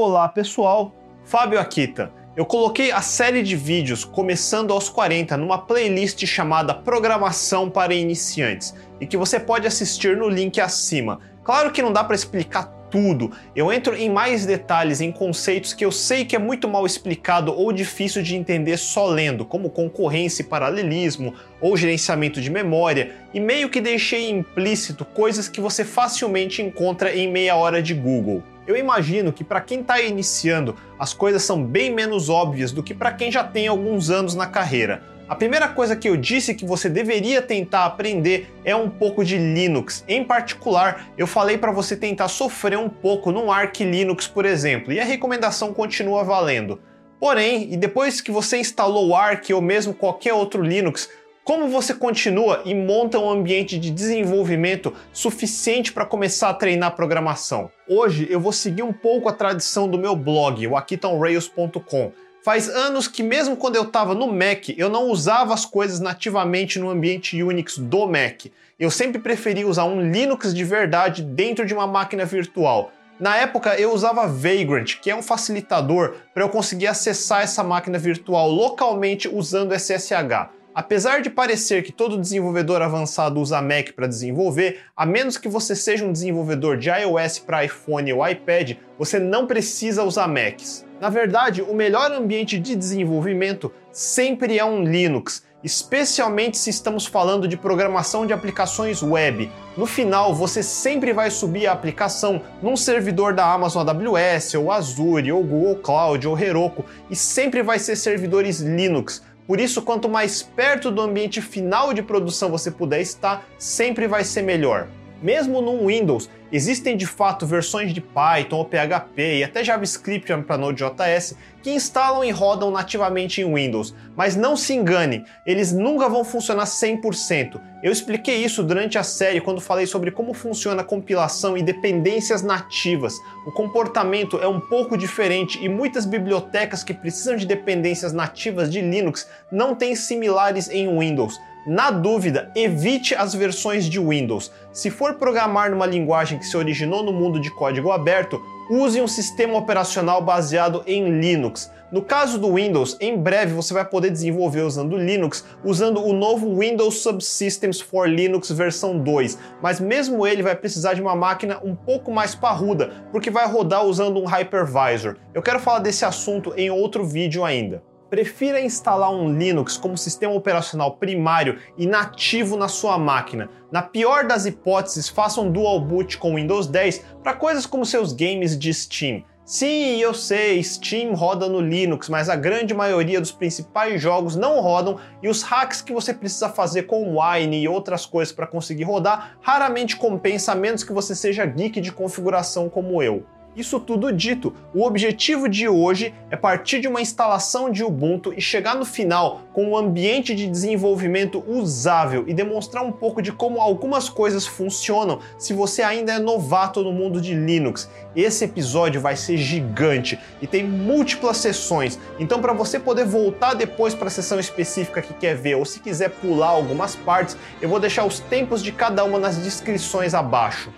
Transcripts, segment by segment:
Olá pessoal, Fábio Akita. Eu coloquei a série de vídeos Começando aos 40 numa playlist chamada Programação para Iniciantes e que você pode assistir no link acima. Claro que não dá para explicar tudo. Eu entro em mais detalhes em conceitos que eu sei que é muito mal explicado ou difícil de entender só lendo, como concorrência e paralelismo ou gerenciamento de memória, e meio que deixei implícito coisas que você facilmente encontra em meia hora de Google. Eu imagino que para quem está iniciando, as coisas são bem menos óbvias do que para quem já tem alguns anos na carreira. A primeira coisa que eu disse que você deveria tentar aprender é um pouco de Linux. Em particular, eu falei para você tentar sofrer um pouco num Arch Linux, por exemplo, e a recomendação continua valendo. Porém, e depois que você instalou o Arch ou mesmo qualquer outro Linux, como você continua e monta um ambiente de desenvolvimento suficiente para começar a treinar programação? Hoje eu vou seguir um pouco a tradição do meu blog, o akitonrails.com Faz anos que mesmo quando eu estava no Mac, eu não usava as coisas nativamente no ambiente Unix do Mac. Eu sempre preferi usar um Linux de verdade dentro de uma máquina virtual. Na época eu usava Vagrant, que é um facilitador para eu conseguir acessar essa máquina virtual localmente usando SSH. Apesar de parecer que todo desenvolvedor avançado usa Mac para desenvolver, a menos que você seja um desenvolvedor de iOS para iPhone ou iPad, você não precisa usar Macs. Na verdade, o melhor ambiente de desenvolvimento sempre é um Linux, especialmente se estamos falando de programação de aplicações web. No final, você sempre vai subir a aplicação num servidor da Amazon AWS, ou Azure, ou Google Cloud, ou Heroku, e sempre vai ser servidores Linux. Por isso, quanto mais perto do ambiente final de produção você puder estar, sempre vai ser melhor. Mesmo no Windows, existem de fato versões de Python ou PHP e até JavaScript para Node.js que instalam e rodam nativamente em Windows. Mas não se engane, eles nunca vão funcionar 100%. Eu expliquei isso durante a série quando falei sobre como funciona a compilação e dependências nativas. O comportamento é um pouco diferente e muitas bibliotecas que precisam de dependências nativas de Linux não têm similares em Windows. Na dúvida, evite as versões de Windows. Se for programar numa linguagem que se originou no mundo de código aberto, use um sistema operacional baseado em Linux. No caso do Windows, em breve você vai poder desenvolver usando Linux, usando o novo Windows Subsystems for Linux versão 2, mas mesmo ele vai precisar de uma máquina um pouco mais parruda, porque vai rodar usando um hypervisor. Eu quero falar desse assunto em outro vídeo ainda. Prefira instalar um Linux como sistema operacional primário e nativo na sua máquina. Na pior das hipóteses, faça um dual boot com Windows 10 para coisas como seus games de Steam. Sim, eu sei, Steam roda no Linux, mas a grande maioria dos principais jogos não rodam e os hacks que você precisa fazer com Wine e outras coisas para conseguir rodar raramente compensa a menos que você seja geek de configuração como eu. Isso tudo dito, o objetivo de hoje é partir de uma instalação de Ubuntu e chegar no final com um ambiente de desenvolvimento usável e demonstrar um pouco de como algumas coisas funcionam se você ainda é novato no mundo de Linux. Esse episódio vai ser gigante e tem múltiplas sessões, então para você poder voltar depois para a sessão específica que quer ver ou se quiser pular algumas partes, eu vou deixar os tempos de cada uma nas descrições abaixo.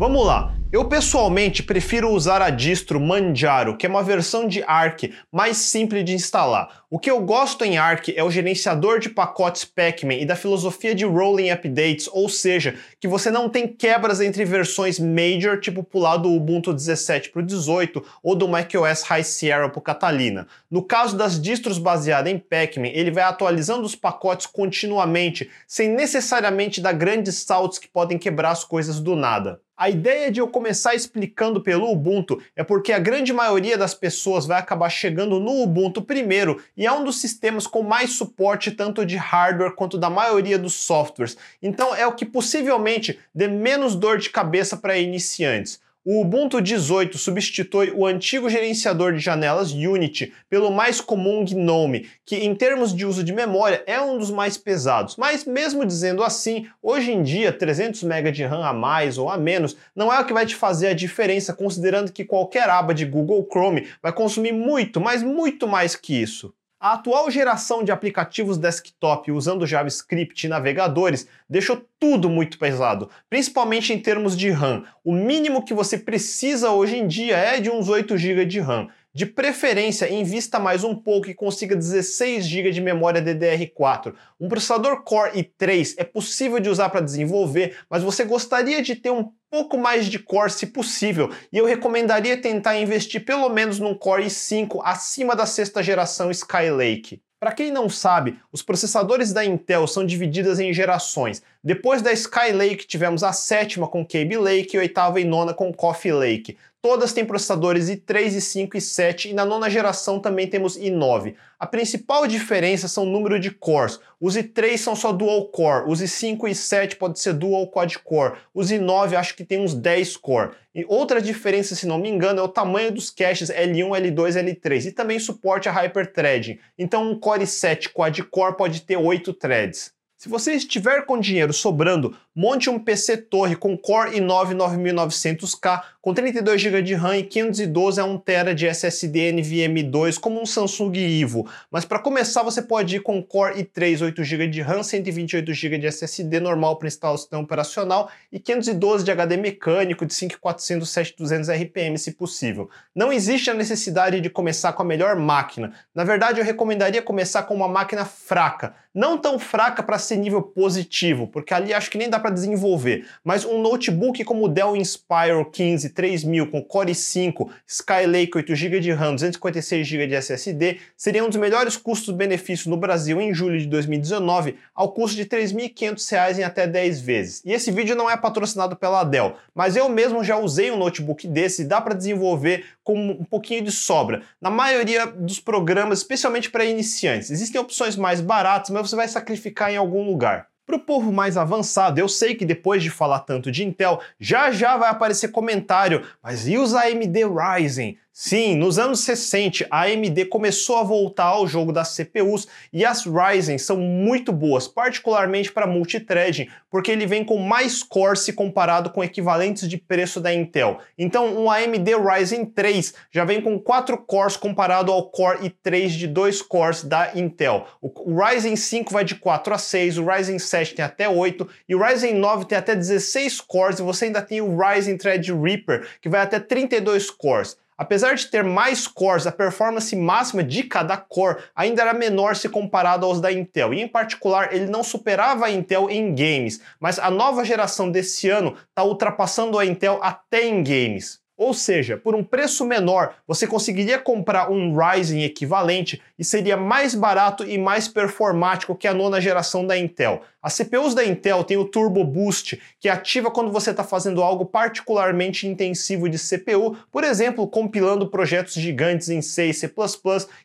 Vamos lá. Eu pessoalmente prefiro usar a distro Manjaro, que é uma versão de Arch mais simples de instalar. O que eu gosto em Arch é o gerenciador de pacotes Pacman e da filosofia de rolling updates, ou seja, que você não tem quebras entre versões major, tipo pular do Ubuntu 17 para o 18 ou do macOS High Sierra para o Catalina. No caso das distros baseadas em Pacman, ele vai atualizando os pacotes continuamente, sem necessariamente dar grandes saltos que podem quebrar as coisas do nada. A ideia de eu começar explicando pelo Ubuntu é porque a grande maioria das pessoas vai acabar chegando no Ubuntu primeiro e é um dos sistemas com mais suporte tanto de hardware quanto da maioria dos softwares. Então é o que possivelmente dê menos dor de cabeça para iniciantes. O Ubuntu 18 substitui o antigo gerenciador de janelas Unity pelo mais comum GNOME, que em termos de uso de memória é um dos mais pesados. Mas mesmo dizendo assim, hoje em dia 300 MB de RAM a mais ou a menos não é o que vai te fazer a diferença, considerando que qualquer aba de Google Chrome vai consumir muito, mas muito mais que isso. A atual geração de aplicativos desktop usando JavaScript e navegadores deixou tudo muito pesado, principalmente em termos de RAM. O mínimo que você precisa hoje em dia é de uns 8 GB de RAM. De preferência, invista mais um pouco e consiga 16 GB de memória DDR4. Um processador Core i3 é possível de usar para desenvolver, mas você gostaria de ter um pouco mais de Core se possível, e eu recomendaria tentar investir pelo menos num Core i5 acima da sexta geração Skylake. Para quem não sabe, os processadores da Intel são divididos em gerações. Depois da Skylake tivemos a sétima com Kaby Lake e a oitava e nona com Coffee Lake. Todas têm processadores i3, i5 e 7 e na nona geração também temos i9. A principal diferença são o número de cores. Os i3 são só dual core, os i5 e i7 pode ser dual quad core, os i9 acho que tem uns 10 core. E outra diferença, se não me engano, é o tamanho dos caches L1, L2, L3 e também suporte a hyperthreading. Então um Core i7 quad core pode ter 8 threads. Se você estiver com dinheiro sobrando, monte um PC torre com Core i9 9900K com 32 GB de RAM e 512 a 1 TB de SSD NVMe 2 como um Samsung Ivo. Mas para começar você pode ir com Core i3 8 GB de RAM, 128 GB de SSD normal para instalar o sistema operacional e 512 de HD mecânico de 5400 7200 RPM se possível. Não existe a necessidade de começar com a melhor máquina. Na verdade eu recomendaria começar com uma máquina fraca, não tão fraca para ser nível positivo, porque ali acho que nem dá para desenvolver, mas um notebook como o Dell Inspire 15 3000 com Core i5, Skylake 8 GB de RAM, 256 GB de SSD seria um dos melhores custos-benefícios no Brasil em julho de 2019, ao custo de R$ 3.500 em até 10 vezes. E esse vídeo não é patrocinado pela Dell, mas eu mesmo já usei um notebook desse e dá para desenvolver com um pouquinho de sobra. Na maioria dos programas, especialmente para iniciantes, existem opções mais baratas, mas você vai sacrificar em algum lugar. Para o povo mais avançado, eu sei que depois de falar tanto de Intel, já já vai aparecer comentário, mas e os AMD Ryzen? Sim, nos anos 60, a AMD começou a voltar ao jogo das CPUs e as Ryzen são muito boas, particularmente para multithreading, porque ele vem com mais cores se comparado com equivalentes de preço da Intel. Então, um AMD Ryzen 3 já vem com 4 cores comparado ao Core i3 de 2 cores da Intel. O Ryzen 5 vai de 4 a 6, o Ryzen 7 tem até 8 e o Ryzen 9 tem até 16 cores e você ainda tem o Ryzen Threadripper que vai até 32 cores. Apesar de ter mais cores, a performance máxima de cada core ainda era menor se comparado aos da Intel, e em particular ele não superava a Intel em games, mas a nova geração desse ano está ultrapassando a Intel até em games. Ou seja, por um preço menor, você conseguiria comprar um Ryzen equivalente e seria mais barato e mais performático que a nona geração da Intel. As CPUs da Intel têm o Turbo Boost, que ativa quando você está fazendo algo particularmente intensivo de CPU, por exemplo, compilando projetos gigantes em C e C++,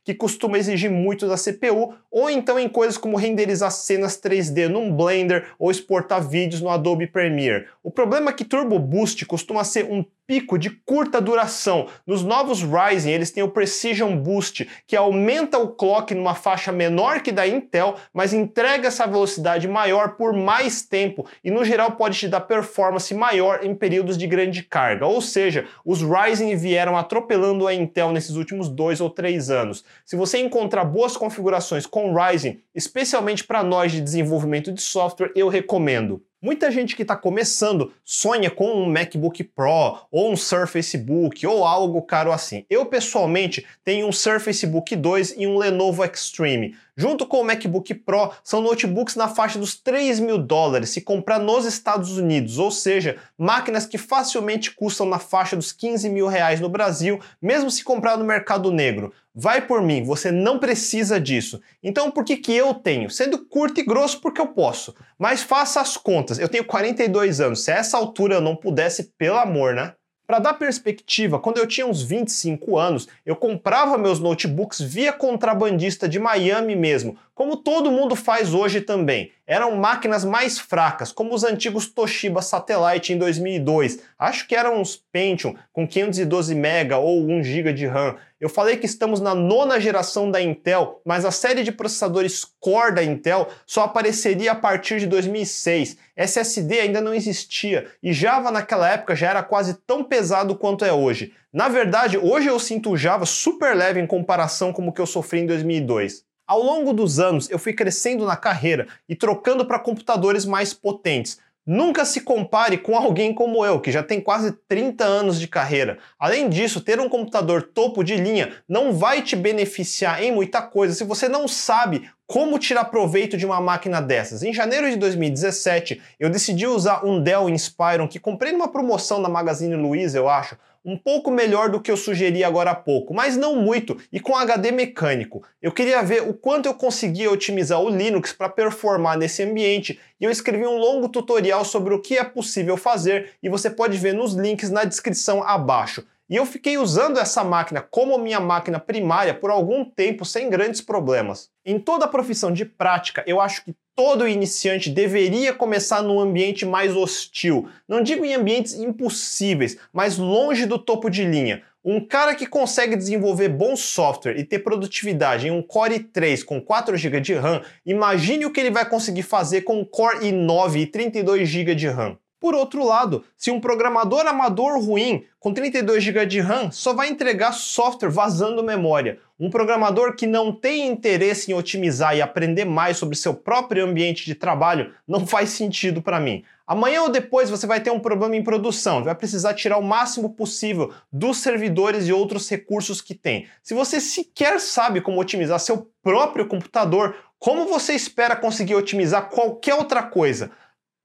que costuma exigir muito da CPU, ou então em coisas como renderizar cenas 3D num Blender ou exportar vídeos no Adobe Premiere. O problema é que Turbo Boost costuma ser um pico de curta duração. Nos novos Ryzen, eles têm o Precision Boost, que aumenta o clock numa faixa menor que da Intel, mas entrega essa velocidade maior maior por mais tempo e no geral pode te dar performance maior em períodos de grande carga. Ou seja, os Ryzen vieram atropelando a Intel nesses últimos dois ou três anos. Se você encontrar boas configurações com Ryzen, especialmente para nós de desenvolvimento de software, eu recomendo. Muita gente que está começando sonha com um MacBook Pro ou um Surface Book ou algo caro assim. Eu pessoalmente tenho um Surface Book 2 e um Lenovo Extreme. Junto com o MacBook Pro, são notebooks na faixa dos 3 mil dólares se comprar nos Estados Unidos, ou seja, máquinas que facilmente custam na faixa dos 15 mil reais no Brasil, mesmo se comprar no mercado negro. Vai por mim, você não precisa disso. Então por que, que eu tenho? Sendo curto e grosso porque eu posso. Mas faça as contas, eu tenho 42 anos, se a essa altura eu não pudesse, pelo amor, né? Para dar perspectiva, quando eu tinha uns 25 anos, eu comprava meus notebooks via contrabandista de Miami mesmo, como todo mundo faz hoje também. Eram máquinas mais fracas, como os antigos Toshiba Satellite em 2002. Acho que eram uns Pentium com 512 MB ou 1 GB de RAM. Eu falei que estamos na nona geração da Intel, mas a série de processadores Core da Intel só apareceria a partir de 2006. SSD ainda não existia e Java naquela época já era quase tão pesado quanto é hoje. Na verdade, hoje eu sinto o Java super leve em comparação com o que eu sofri em 2002. Ao longo dos anos, eu fui crescendo na carreira e trocando para computadores mais potentes. Nunca se compare com alguém como eu, que já tem quase 30 anos de carreira. Além disso, ter um computador topo de linha não vai te beneficiar em muita coisa se você não sabe como tirar proveito de uma máquina dessas? Em janeiro de 2017, eu decidi usar um Dell Inspiron que comprei numa promoção da Magazine Luiza, eu acho, um pouco melhor do que eu sugeri agora há pouco, mas não muito, e com HD mecânico. Eu queria ver o quanto eu conseguia otimizar o Linux para performar nesse ambiente, e eu escrevi um longo tutorial sobre o que é possível fazer, e você pode ver nos links na descrição abaixo. E eu fiquei usando essa máquina como minha máquina primária por algum tempo sem grandes problemas. Em toda a profissão de prática, eu acho que todo iniciante deveria começar num ambiente mais hostil. Não digo em ambientes impossíveis, mas longe do topo de linha. Um cara que consegue desenvolver bom software e ter produtividade em um Core i3 com 4 GB de RAM, imagine o que ele vai conseguir fazer com um Core i9 e 32 GB de RAM. Por outro lado, se um programador amador ruim com 32 GB de RAM só vai entregar software vazando memória, um programador que não tem interesse em otimizar e aprender mais sobre seu próprio ambiente de trabalho não faz sentido para mim. Amanhã ou depois você vai ter um problema em produção, vai precisar tirar o máximo possível dos servidores e outros recursos que tem. Se você sequer sabe como otimizar seu próprio computador, como você espera conseguir otimizar qualquer outra coisa?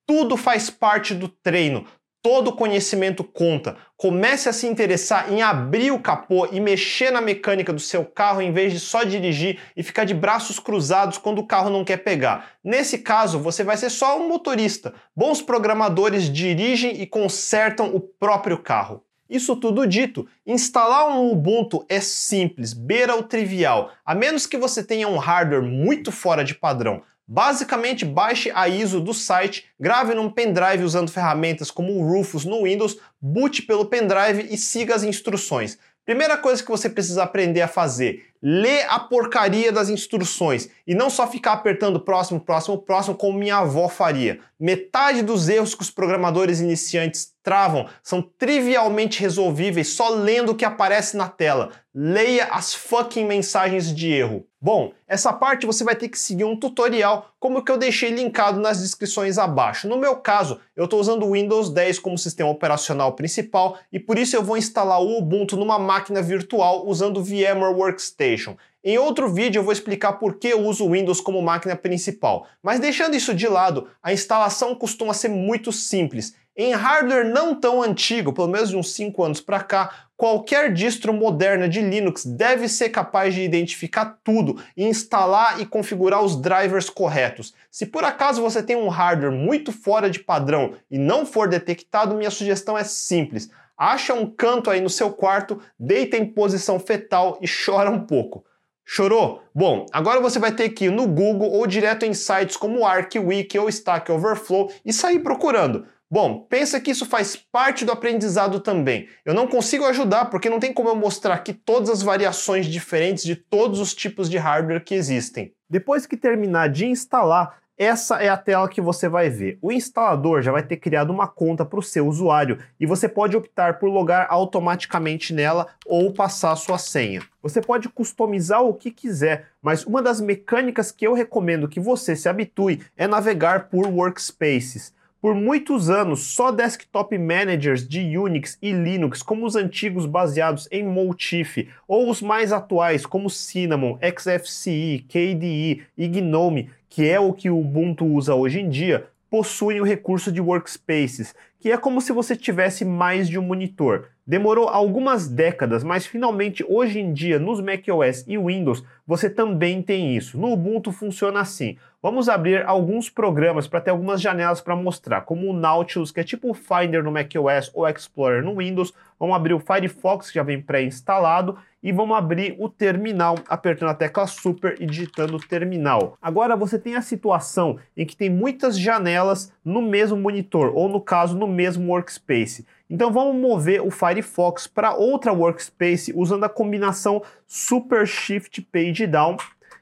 Tudo faz parte do treino. Todo conhecimento conta. Comece a se interessar em abrir o capô e mexer na mecânica do seu carro em vez de só dirigir e ficar de braços cruzados quando o carro não quer pegar. Nesse caso, você vai ser só um motorista. Bons programadores dirigem e consertam o próprio carro. Isso tudo dito, instalar um Ubuntu é simples, beira o trivial, a menos que você tenha um hardware muito fora de padrão. Basicamente, baixe a ISO do site, grave num pendrive usando ferramentas como o Rufus no Windows, boot pelo pendrive e siga as instruções. Primeira coisa que você precisa aprender a fazer: ler a porcaria das instruções e não só ficar apertando próximo, próximo, próximo, como minha avó faria. Metade dos erros que os programadores iniciantes travam são trivialmente resolvíveis só lendo o que aparece na tela. Leia as fucking mensagens de erro. Bom, essa parte você vai ter que seguir um tutorial, como o que eu deixei linkado nas descrições abaixo. No meu caso, eu estou usando o Windows 10 como sistema operacional principal e por isso eu vou instalar o Ubuntu numa máquina virtual usando o VMware Workstation. Em outro vídeo eu vou explicar por que eu uso o Windows como máquina principal, mas deixando isso de lado, a instalação costuma ser muito simples. Em hardware não tão antigo, pelo menos de uns 5 anos para cá, qualquer distro moderna de Linux deve ser capaz de identificar tudo instalar e configurar os drivers corretos. Se por acaso você tem um hardware muito fora de padrão e não for detectado, minha sugestão é simples. Acha um canto aí no seu quarto, deita em posição fetal e chora um pouco. Chorou? Bom, agora você vai ter que ir no Google ou direto em sites como ArcWiki ou Stack Overflow e sair procurando. Bom, pensa que isso faz parte do aprendizado também. Eu não consigo ajudar porque não tem como eu mostrar aqui todas as variações diferentes de todos os tipos de hardware que existem. Depois que terminar de instalar, essa é a tela que você vai ver. O instalador já vai ter criado uma conta para o seu usuário e você pode optar por logar automaticamente nela ou passar sua senha. Você pode customizar o que quiser, mas uma das mecânicas que eu recomendo que você se habitue é navegar por workspaces. Por muitos anos, só desktop managers de Unix e Linux, como os antigos baseados em Motif, ou os mais atuais, como Cinnamon, XFCE, KDE e GNOME, que é o que o Ubuntu usa hoje em dia, possuem o recurso de workspaces, que é como se você tivesse mais de um monitor. Demorou algumas décadas, mas finalmente hoje em dia nos macOS e Windows você também tem isso. No Ubuntu funciona assim. Vamos abrir alguns programas para ter algumas janelas para mostrar, como o Nautilus, que é tipo o Finder no macOS ou Explorer no Windows. Vamos abrir o Firefox, que já vem pré-instalado, e vamos abrir o terminal apertando a tecla Super e digitando terminal. Agora você tem a situação em que tem muitas janelas no mesmo monitor, ou no caso no mesmo workspace. Então vamos mover o Firefox para outra workspace usando a combinação Super Shift Page Down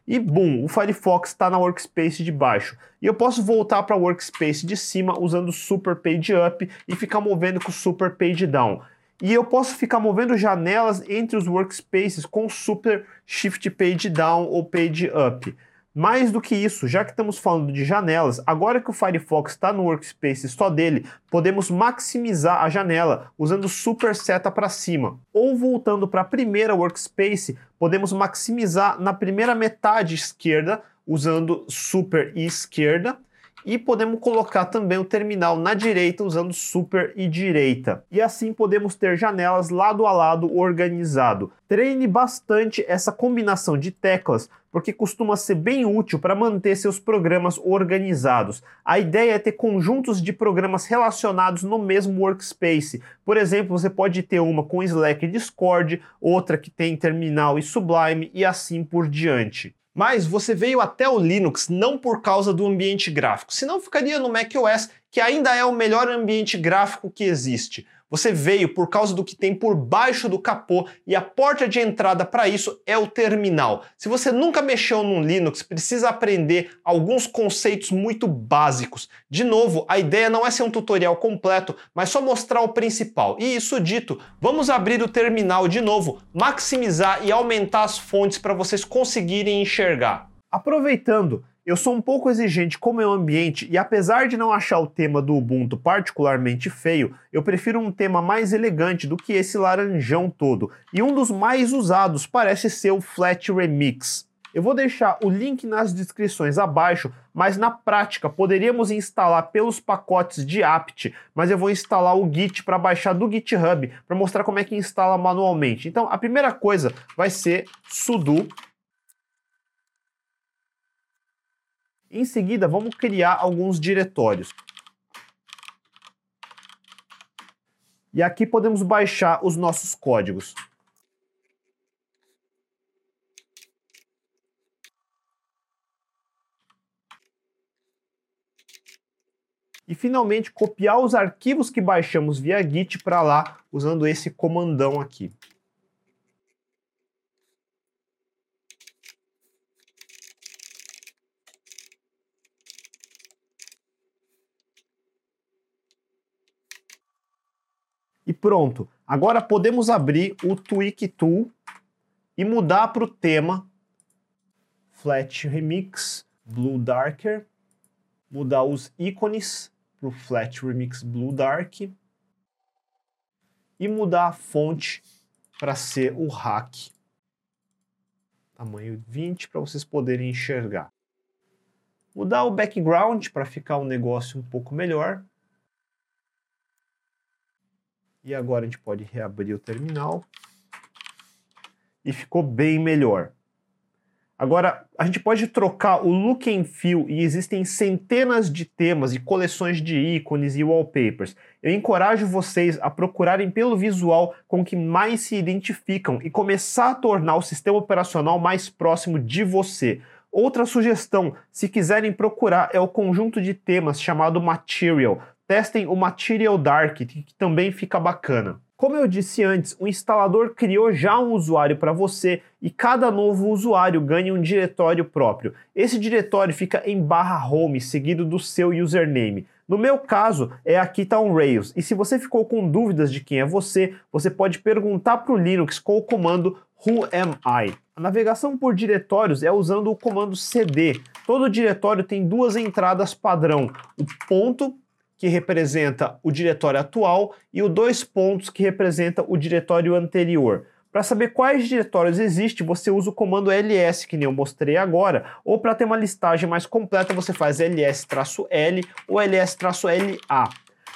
e boom, o Firefox está na workspace de baixo. E eu posso voltar para a workspace de cima usando Super Page Up e ficar movendo com o Super Page Down. e eu posso ficar movendo janelas entre os workspaces com Super Shift Page Down ou Page Up. Mais do que isso, já que estamos falando de janelas, agora que o Firefox está no workspace só dele, podemos maximizar a janela usando super seta para cima. Ou voltando para a primeira workspace, podemos maximizar na primeira metade esquerda usando super esquerda e podemos colocar também o terminal na direita usando super e direita. E assim podemos ter janelas lado a lado organizado. Treine bastante essa combinação de teclas, porque costuma ser bem útil para manter seus programas organizados. A ideia é ter conjuntos de programas relacionados no mesmo workspace. Por exemplo, você pode ter uma com Slack e Discord, outra que tem Terminal e Sublime e assim por diante. Mas você veio até o Linux não por causa do ambiente gráfico, senão ficaria no macOS, que ainda é o melhor ambiente gráfico que existe. Você veio por causa do que tem por baixo do capô e a porta de entrada para isso é o terminal. Se você nunca mexeu no Linux, precisa aprender alguns conceitos muito básicos. De novo, a ideia não é ser um tutorial completo, mas só mostrar o principal. E isso dito, vamos abrir o terminal de novo, maximizar e aumentar as fontes para vocês conseguirem enxergar. Aproveitando, eu sou um pouco exigente com o meu ambiente e apesar de não achar o tema do Ubuntu particularmente feio, eu prefiro um tema mais elegante do que esse laranjão todo. E um dos mais usados parece ser o Flat Remix. Eu vou deixar o link nas descrições abaixo, mas na prática poderíamos instalar pelos pacotes de apt, mas eu vou instalar o Git para baixar do GitHub para mostrar como é que instala manualmente. Então a primeira coisa vai ser sudo Em seguida, vamos criar alguns diretórios. E aqui podemos baixar os nossos códigos. E finalmente copiar os arquivos que baixamos via Git para lá usando esse comandão aqui. E pronto. Agora podemos abrir o Tweak Tool e mudar para o tema Flat Remix Blue Darker, mudar os ícones para o Flat Remix Blue Dark e mudar a fonte para ser o hack. Tamanho 20 para vocês poderem enxergar. Mudar o background para ficar um negócio um pouco melhor. E agora a gente pode reabrir o terminal. E ficou bem melhor. Agora, a gente pode trocar o look and feel e existem centenas de temas e coleções de ícones e wallpapers. Eu encorajo vocês a procurarem pelo visual com que mais se identificam e começar a tornar o sistema operacional mais próximo de você. Outra sugestão, se quiserem procurar, é o conjunto de temas chamado Material testem o Material Dark, que também fica bacana. Como eu disse antes, o instalador criou já um usuário para você e cada novo usuário ganha um diretório próprio. Esse diretório fica em barra home, seguido do seu username. No meu caso, é aqui está um Rails. E se você ficou com dúvidas de quem é você, você pode perguntar para o Linux com o comando Who am I? A navegação por diretórios é usando o comando cd. Todo diretório tem duas entradas padrão, o ponto que representa o diretório atual, e o dois pontos, que representa o diretório anterior. Para saber quais diretórios existem, você usa o comando ls, que nem eu mostrei agora, ou para ter uma listagem mais completa, você faz ls-l ou ls-la.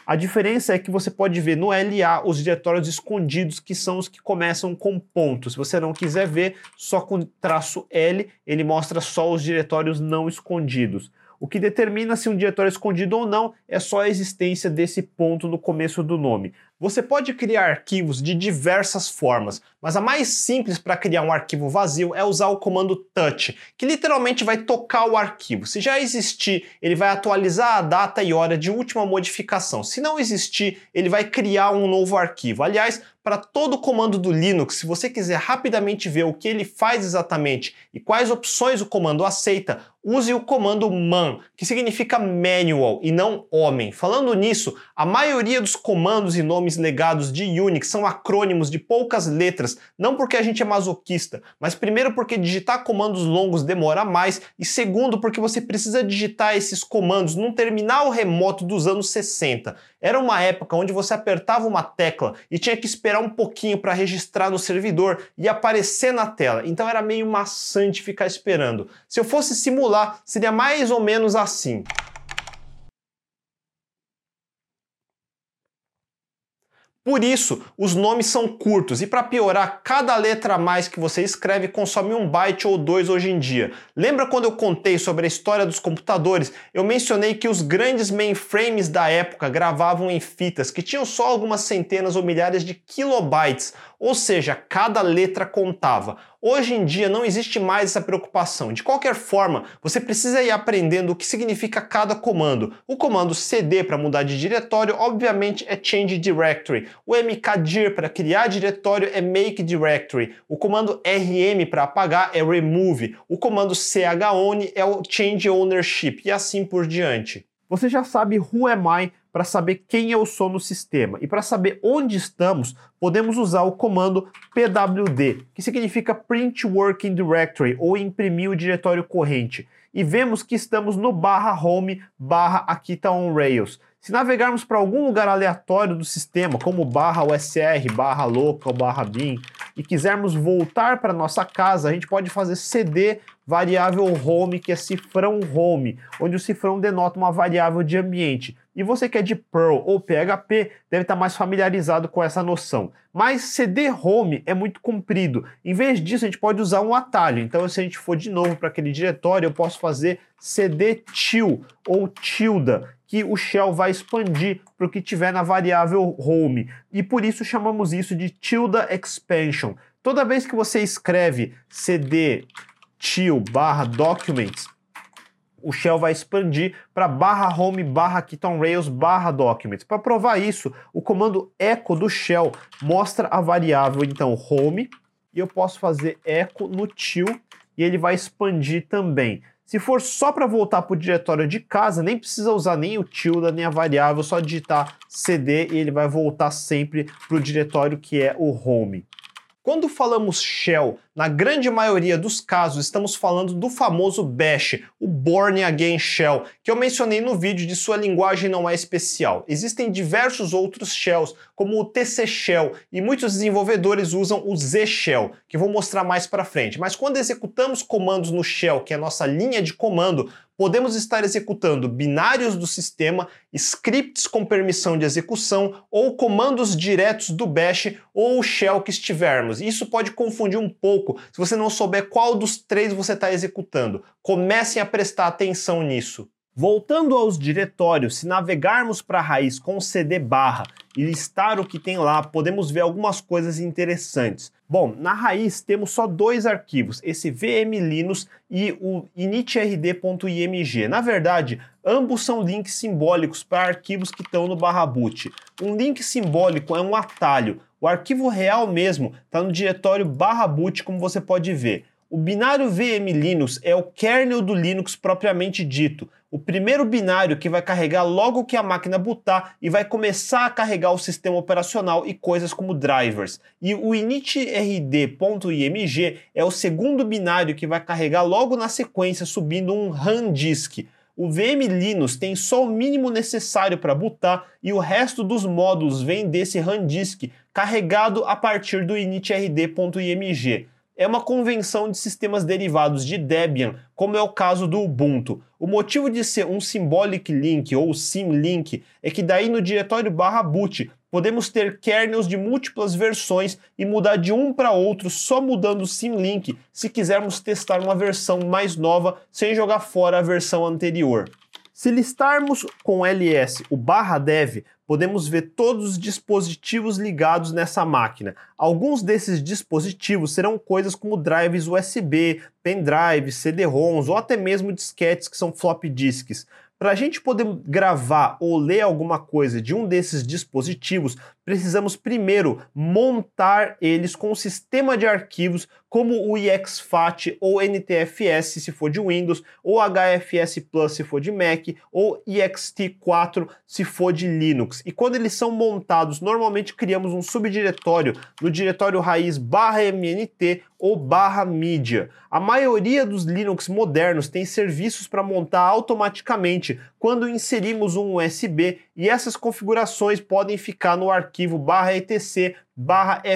A diferença é que você pode ver no LA os diretórios escondidos, que são os que começam com pontos. Se você não quiser ver, só com traço L, ele mostra só os diretórios não escondidos. O que determina se um diretório é escondido ou não é só a existência desse ponto no começo do nome. Você pode criar arquivos de diversas formas, mas a mais simples para criar um arquivo vazio é usar o comando touch, que literalmente vai tocar o arquivo. Se já existir, ele vai atualizar a data e hora de última modificação. Se não existir, ele vai criar um novo arquivo. Aliás, para todo comando do Linux, se você quiser rapidamente ver o que ele faz exatamente e quais opções o comando aceita, use o comando man, que significa manual e não homem. Falando nisso, a maioria dos comandos e nomes nomes legados de Unix são acrônimos de poucas letras, não porque a gente é masoquista, mas primeiro porque digitar comandos longos demora mais e segundo porque você precisa digitar esses comandos num terminal remoto dos anos 60. Era uma época onde você apertava uma tecla e tinha que esperar um pouquinho para registrar no servidor e aparecer na tela. Então era meio maçante ficar esperando. Se eu fosse simular, seria mais ou menos assim. Por isso, os nomes são curtos e para piorar, cada letra a mais que você escreve consome um byte ou dois hoje em dia. Lembra quando eu contei sobre a história dos computadores? Eu mencionei que os grandes mainframes da época gravavam em fitas que tinham só algumas centenas ou milhares de kilobytes, ou seja, cada letra contava. Hoje em dia não existe mais essa preocupação. De qualquer forma, você precisa ir aprendendo o que significa cada comando. O comando cd para mudar de diretório, obviamente, é change directory. O mkdir para criar diretório é make directory. O comando rm para apagar é remove. O comando chown é o change ownership e assim por diante. Você já sabe who am I para saber quem eu sou no sistema. E para saber onde estamos, podemos usar o comando pwd, que significa Print Working Directory, ou imprimir o diretório corrente. E vemos que estamos no barra home barra aqui está on Rails. Se navegarmos para algum lugar aleatório do sistema, como barra USR, barra local, barra bin, e quisermos voltar para nossa casa, a gente pode fazer cd variável home, que é cifrão home, onde o cifrão denota uma variável de ambiente. E você que é de Perl ou PHP deve estar mais familiarizado com essa noção. Mas CD home é muito comprido. Em vez disso, a gente pode usar um atalho. Então, se a gente for de novo para aquele diretório, eu posso fazer cd til ou tilda, que o shell vai expandir para o que tiver na variável home. E por isso chamamos isso de tilda expansion. Toda vez que você escreve cd til barra documents, o shell vai expandir para barra home barra Keton Rails barra documents. Para provar isso, o comando echo do shell mostra a variável então home e eu posso fazer echo no til e ele vai expandir também. Se for só para voltar para o diretório de casa, nem precisa usar nem o tilde nem a variável, só digitar cd e ele vai voltar sempre para o diretório que é o home. Quando falamos shell, na grande maioria dos casos estamos falando do famoso bash, o Born Again Shell, que eu mencionei no vídeo de sua linguagem não é especial. Existem diversos outros shells, como o TC Shell, e muitos desenvolvedores usam o Z Shell, que vou mostrar mais para frente. Mas quando executamos comandos no shell, que é a nossa linha de comando, podemos estar executando binários do sistema, scripts com permissão de execução ou comandos diretos do bash ou shell que estivermos. Isso pode confundir um pouco se você não souber qual dos três você está executando. Comecem a prestar atenção nisso. Voltando aos diretórios, se navegarmos para a raiz com cd barra e listar o que tem lá, podemos ver algumas coisas interessantes. Bom, na raiz temos só dois arquivos, esse vmlinux e o initrd.img. Na verdade, ambos são links simbólicos para arquivos que estão no barra boot. Um link simbólico é um atalho, o arquivo real mesmo está no diretório barra boot, como você pode ver. O binário vmlinux é o kernel do Linux propriamente dito o primeiro binário que vai carregar logo que a máquina bootar e vai começar a carregar o sistema operacional e coisas como drivers. E o initrd.img é o segundo binário que vai carregar logo na sequência subindo um RAM disk. O VM Linux tem só o mínimo necessário para bootar e o resto dos módulos vem desse RAM disk carregado a partir do initrd.img é uma convenção de sistemas derivados de Debian, como é o caso do Ubuntu. O motivo de ser um symbolic link ou symlink é que daí no diretório barra boot podemos ter kernels de múltiplas versões e mudar de um para outro só mudando o symlink se quisermos testar uma versão mais nova sem jogar fora a versão anterior. Se listarmos com ls o barra dev, podemos ver todos os dispositivos ligados nessa máquina. Alguns desses dispositivos serão coisas como drives USB, pendrives, CD-ROMs ou até mesmo disquetes que são flop disks. Para a gente poder gravar ou ler alguma coisa de um desses dispositivos, precisamos primeiro montar eles com um sistema de arquivos como o exFAT ou NTFS se for de Windows, ou HFS Plus se for de Mac, ou ext4 se for de Linux. E quando eles são montados, normalmente criamos um subdiretório no diretório raiz barra MNT ou barra mídia. A maioria dos Linux modernos tem serviços para montar automaticamente quando inserimos um USB e essas configurações podem ficar no arquivo barra etc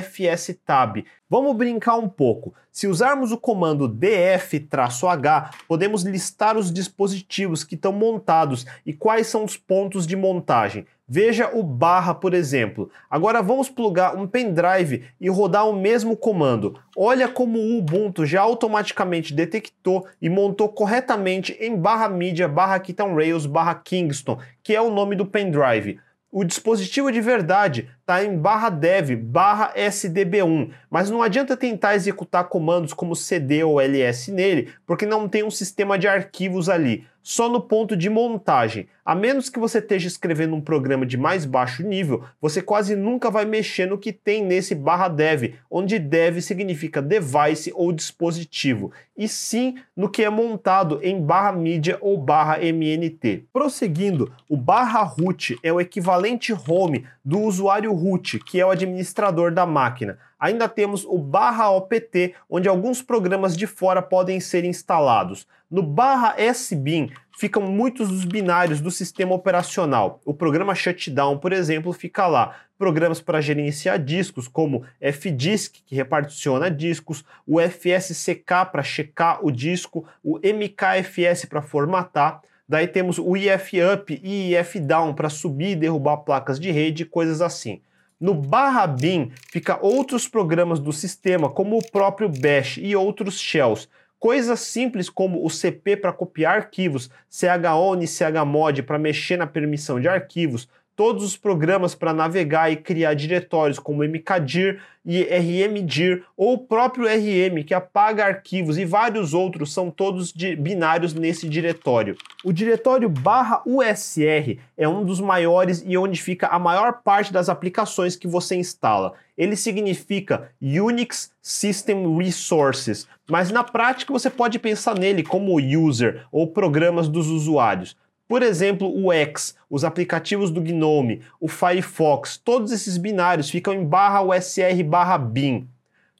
fstab. Vamos brincar um pouco. Se usarmos o comando df-h, podemos listar os dispositivos que estão montados e quais são os pontos de montagem. Veja o barra, por exemplo. Agora vamos plugar um pendrive e rodar o mesmo comando. Olha como o Ubuntu já automaticamente detectou e montou corretamente em barra mídia, barra Keytown Rails, barra Kingston, que é o nome do pendrive. O dispositivo de verdade está em barra dev, barra sdb1, mas não adianta tentar executar comandos como cd ou ls nele, porque não tem um sistema de arquivos ali, só no ponto de montagem. A menos que você esteja escrevendo um programa de mais baixo nível, você quase nunca vai mexer no que tem nesse barra dev, onde dev significa device ou dispositivo, e sim no que é montado em barra mídia ou barra mnt. Prosseguindo, o barra root é o equivalente home do usuário root, que é o administrador da máquina. Ainda temos o barra opt, onde alguns programas de fora podem ser instalados. No barra sbin ficam muitos dos binários do sistema operacional. O programa shutdown, por exemplo, fica lá. Programas para gerenciar discos, como fdisk, que reparticiona discos, o fsck para checar o disco, o mkfs para formatar. Daí temos o IF-up e IF-down para subir e derrubar placas de rede, coisas assim. No barra bin fica outros programas do sistema, como o próprio bash e outros shells. Coisas simples como o CP para copiar arquivos, chown e chmod para mexer na permissão de arquivos, todos os programas para navegar e criar diretórios como mkdir e rmdir ou o próprio rm que apaga arquivos e vários outros são todos binários nesse diretório. O diretório /usr é um dos maiores e onde fica a maior parte das aplicações que você instala. Ele significa Unix System Resources, mas na prática você pode pensar nele como user ou programas dos usuários. Por exemplo, o X, os aplicativos do GNOME, o Firefox, todos esses binários ficam em barra USR barra bin.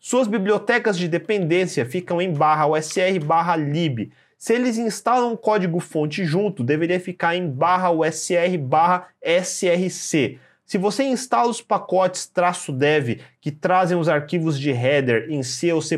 Suas bibliotecas de dependência ficam em barra USR barra lib. Se eles instalam código fonte junto, deveria ficar em barra USR barra src. Se você instala os pacotes "-dev", que trazem os arquivos de header em C ou C++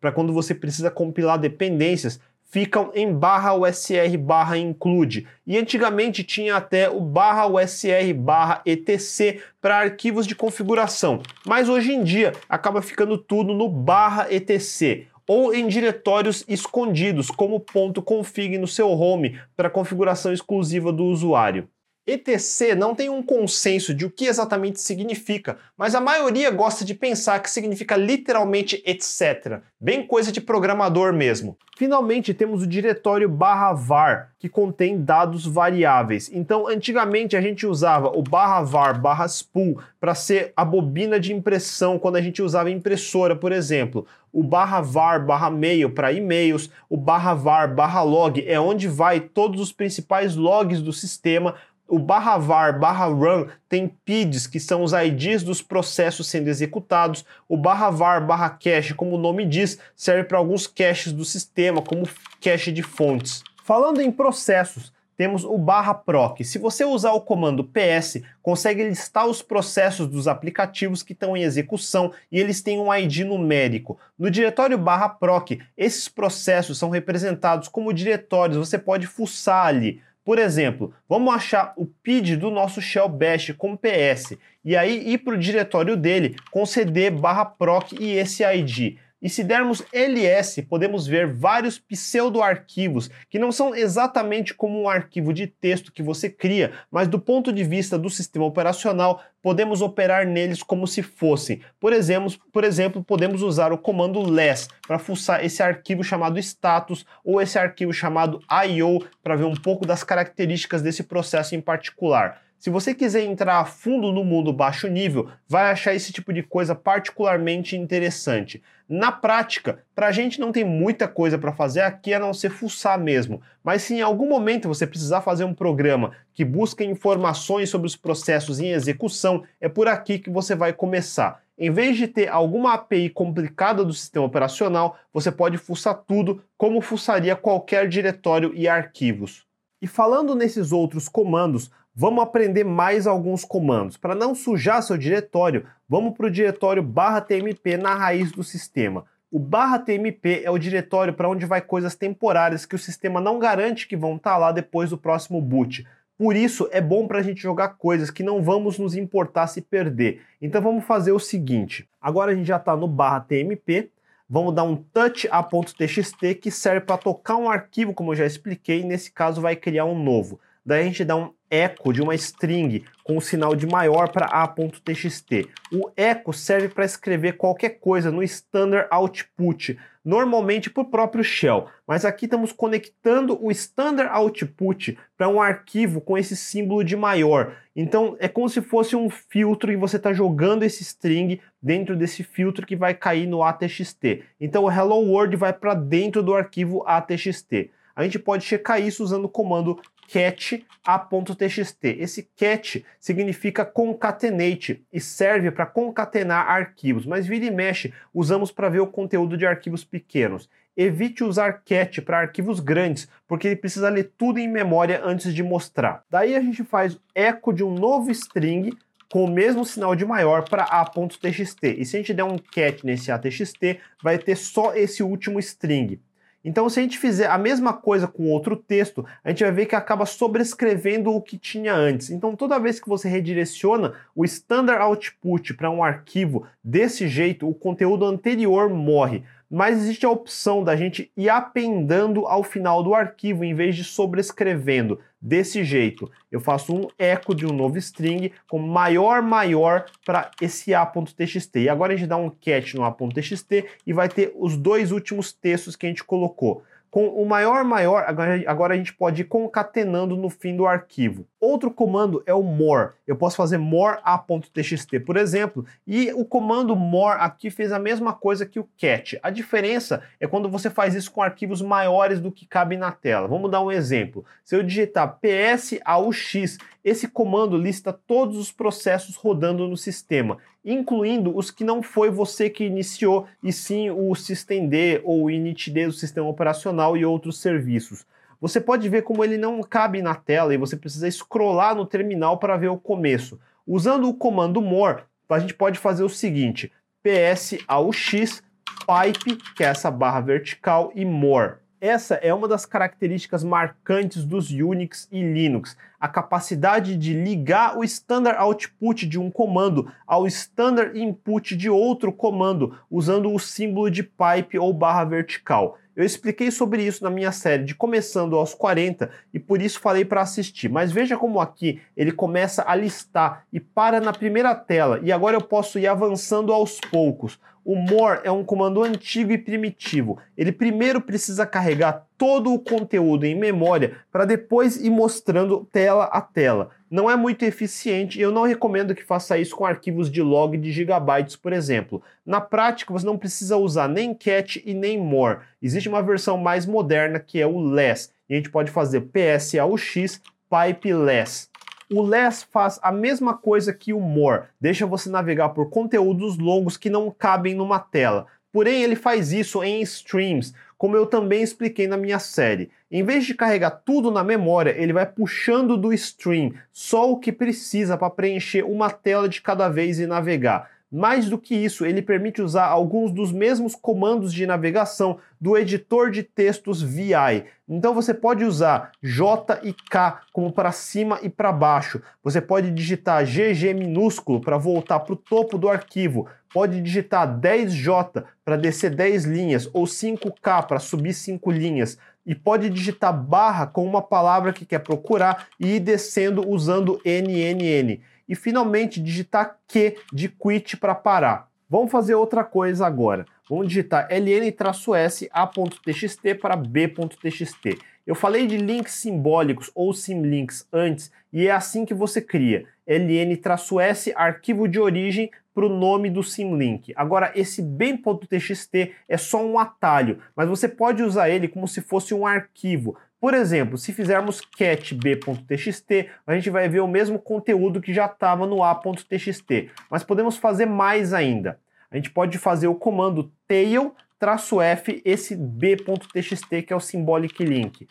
para quando você precisa compilar dependências, ficam em barra USR barra include. E antigamente tinha até o barra USR barra etc para arquivos de configuração. Mas hoje em dia acaba ficando tudo no barra etc ou em diretórios escondidos, como ponto .config no seu home para configuração exclusiva do usuário. ETC não tem um consenso de o que exatamente significa, mas a maioria gosta de pensar que significa literalmente etc, bem coisa de programador mesmo. Finalmente temos o diretório barra var, que contém dados variáveis. Então, antigamente a gente usava o barra var barra spool para ser a bobina de impressão quando a gente usava impressora, por exemplo. O barra var barra mail para e-mails, o barra var barra log é onde vai todos os principais logs do sistema o barra var barra run tem PIDs, que são os IDs dos processos sendo executados. O barra var barra cache, como o nome diz, serve para alguns caches do sistema, como cache de fontes. Falando em processos, temos o barra proc. Se você usar o comando ps, consegue listar os processos dos aplicativos que estão em execução e eles têm um ID numérico. No diretório barra proc, esses processos são representados como diretórios, você pode fuçar ali. Por exemplo, vamos achar o PID do nosso shell bash com PS e aí ir para o diretório dele com cd barra proc e esse ID. E se dermos ls, podemos ver vários pseudo-arquivos que não são exatamente como um arquivo de texto que você cria, mas do ponto de vista do sistema operacional, podemos operar neles como se fossem. Por exemplo, por exemplo podemos usar o comando less para fuçar esse arquivo chamado status ou esse arquivo chamado io para ver um pouco das características desse processo em particular. Se você quiser entrar a fundo no mundo baixo nível, vai achar esse tipo de coisa particularmente interessante. Na prática, para a gente não tem muita coisa para fazer aqui a não ser fuçar mesmo. Mas se em algum momento você precisar fazer um programa que busca informações sobre os processos em execução, é por aqui que você vai começar. Em vez de ter alguma API complicada do sistema operacional, você pode fuçar tudo como fuçaria qualquer diretório e arquivos. E falando nesses outros comandos, vamos aprender mais alguns comandos. Para não sujar seu diretório, vamos para o diretório barra tmp na raiz do sistema. O barra tmp é o diretório para onde vai coisas temporárias que o sistema não garante que vão estar tá lá depois do próximo boot. Por isso é bom para a gente jogar coisas que não vamos nos importar se perder. Então vamos fazer o seguinte. Agora a gente já está no barra tmp. Vamos dar um touch a.txt que serve para tocar um arquivo, como eu já expliquei. Nesse caso vai criar um novo. Daí a gente dá um eco de uma string com o sinal de maior para a.txt. O eco serve para escrever qualquer coisa no standard output, normalmente para o próprio shell. Mas aqui estamos conectando o standard output para um arquivo com esse símbolo de maior. Então é como se fosse um filtro e você está jogando esse string dentro desse filtro que vai cair no ATXT. Então o hello world vai para dentro do arquivo ATXT. A gente pode checar isso usando o comando cat a.txt. Esse cat significa concatenate e serve para concatenar arquivos, mas vira e mexe usamos para ver o conteúdo de arquivos pequenos. Evite usar cat para arquivos grandes, porque ele precisa ler tudo em memória antes de mostrar. Daí a gente faz eco de um novo string com o mesmo sinal de maior para a.txt. E se a gente der um cat nesse a.txt, vai ter só esse último string. Então, se a gente fizer a mesma coisa com outro texto, a gente vai ver que acaba sobrescrevendo o que tinha antes. Então, toda vez que você redireciona o standard output para um arquivo desse jeito, o conteúdo anterior morre mas existe a opção da gente ir appendando ao final do arquivo em vez de sobrescrevendo. Desse jeito, eu faço um eco de um novo string com maior maior para esse a.txt. E agora a gente dá um cat no a.txt e vai ter os dois últimos textos que a gente colocou. Com o maior maior, agora a gente pode ir concatenando no fim do arquivo. Outro comando é o more. Eu posso fazer more a.txt, por exemplo, e o comando more aqui fez a mesma coisa que o cat. A diferença é quando você faz isso com arquivos maiores do que cabe na tela. Vamos dar um exemplo. Se eu digitar ps aux, esse comando lista todos os processos rodando no sistema, incluindo os que não foi você que iniciou, e sim o systemd ou o initd do sistema operacional e outros serviços. Você pode ver como ele não cabe na tela e você precisa scrollar no terminal para ver o começo. Usando o comando more, a gente pode fazer o seguinte: ps aux pipe, que é essa barra vertical, e more. Essa é uma das características marcantes dos Unix e Linux, a capacidade de ligar o standard output de um comando ao standard input de outro comando, usando o símbolo de pipe ou barra vertical. Eu expliquei sobre isso na minha série de Começando aos 40 e por isso falei para assistir. Mas veja como aqui ele começa a listar e para na primeira tela e agora eu posso ir avançando aos poucos. O more é um comando antigo e primitivo. Ele primeiro precisa carregar todo o conteúdo em memória para depois ir mostrando tela a tela. Não é muito eficiente e eu não recomendo que faça isso com arquivos de log de gigabytes, por exemplo. Na prática, você não precisa usar nem cat e nem more. Existe uma versão mais moderna que é o less. E a gente pode fazer PSAUX pipe less. O less faz a mesma coisa que o more, deixa você navegar por conteúdos longos que não cabem numa tela. Porém, ele faz isso em streams, como eu também expliquei na minha série. Em vez de carregar tudo na memória, ele vai puxando do stream só o que precisa para preencher uma tela de cada vez e navegar. Mais do que isso, ele permite usar alguns dos mesmos comandos de navegação do editor de textos VI. Então você pode usar J e K como para cima e para baixo. Você pode digitar GG minúsculo para voltar para o topo do arquivo. Pode digitar 10J para descer 10 linhas ou 5K para subir 5 linhas. E pode digitar barra com uma palavra que quer procurar e ir descendo usando NNN e finalmente digitar Q de quit para parar. Vamos fazer outra coisa agora. Vamos digitar ln-s a.txt para b.txt. Eu falei de links simbólicos ou symlinks antes e é assim que você cria. ln-s arquivo de origem para o nome do symlink. Agora, esse bem.txt é só um atalho, mas você pode usar ele como se fosse um arquivo. Por exemplo, se fizermos cat b.txt, a gente vai ver o mesmo conteúdo que já estava no a.txt, mas podemos fazer mais ainda. A gente pode fazer o comando tail-f esse b.txt que é o symbolic link.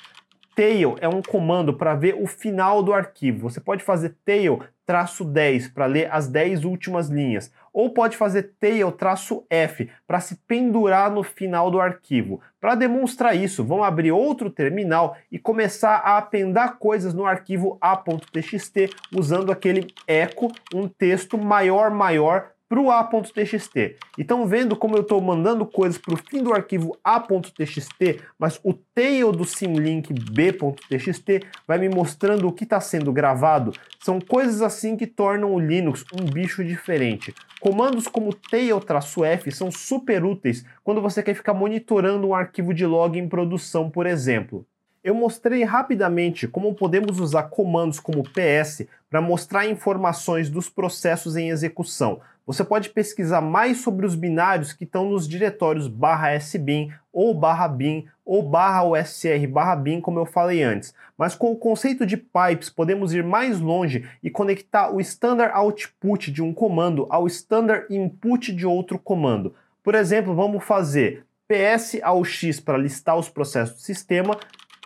Tail é um comando para ver o final do arquivo. Você pode fazer tail traço 10 para ler as 10 últimas linhas, ou pode fazer tail traço F para se pendurar no final do arquivo. Para demonstrar isso, vamos abrir outro terminal e começar a apendar coisas no arquivo a.txt usando aquele echo, um texto maior maior para o a.txt. E estão vendo como eu estou mandando coisas para o fim do arquivo a.txt, mas o tail do symlink b.txt vai me mostrando o que está sendo gravado. São coisas assim que tornam o Linux um bicho diferente. Comandos como tail-f são super úteis quando você quer ficar monitorando um arquivo de log em produção, por exemplo. Eu mostrei rapidamente como podemos usar comandos como ps para mostrar informações dos processos em execução, você pode pesquisar mais sobre os binários que estão nos diretórios barra sbin ou barra bin ou barra usr barra bin, como eu falei antes. Mas com o conceito de pipes, podemos ir mais longe e conectar o standard output de um comando ao standard input de outro comando. Por exemplo, vamos fazer ps ao x para listar os processos do sistema,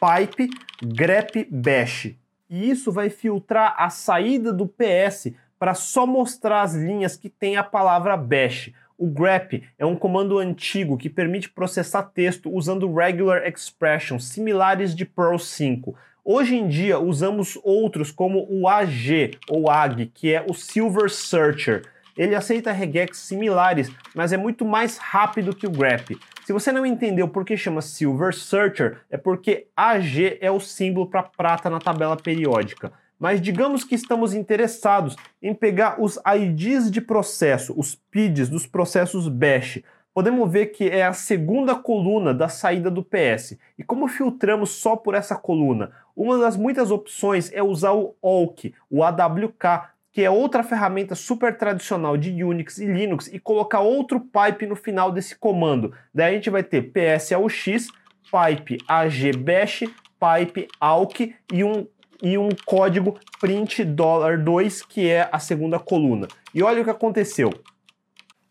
pipe grep bash. E isso vai filtrar a saída do PS para só mostrar as linhas que tem a palavra bash. O grep é um comando antigo que permite processar texto usando regular expressions similares de Perl 5. Hoje em dia usamos outros como o AG ou AG, que é o Silver Searcher. Ele aceita regex similares, mas é muito mais rápido que o grep. Se você não entendeu por que chama Silver Searcher, é porque AG é o símbolo para prata na tabela periódica mas digamos que estamos interessados em pegar os IDs de processo, os PIDs dos processos bash. Podemos ver que é a segunda coluna da saída do PS. E como filtramos só por essa coluna? Uma das muitas opções é usar o AWK, o AWK, que é outra ferramenta super tradicional de Unix e Linux, e colocar outro pipe no final desse comando. Daí a gente vai ter ps ao x, pipe ag bash, pipe awk e um e um código print $2, que é a segunda coluna. E olha o que aconteceu.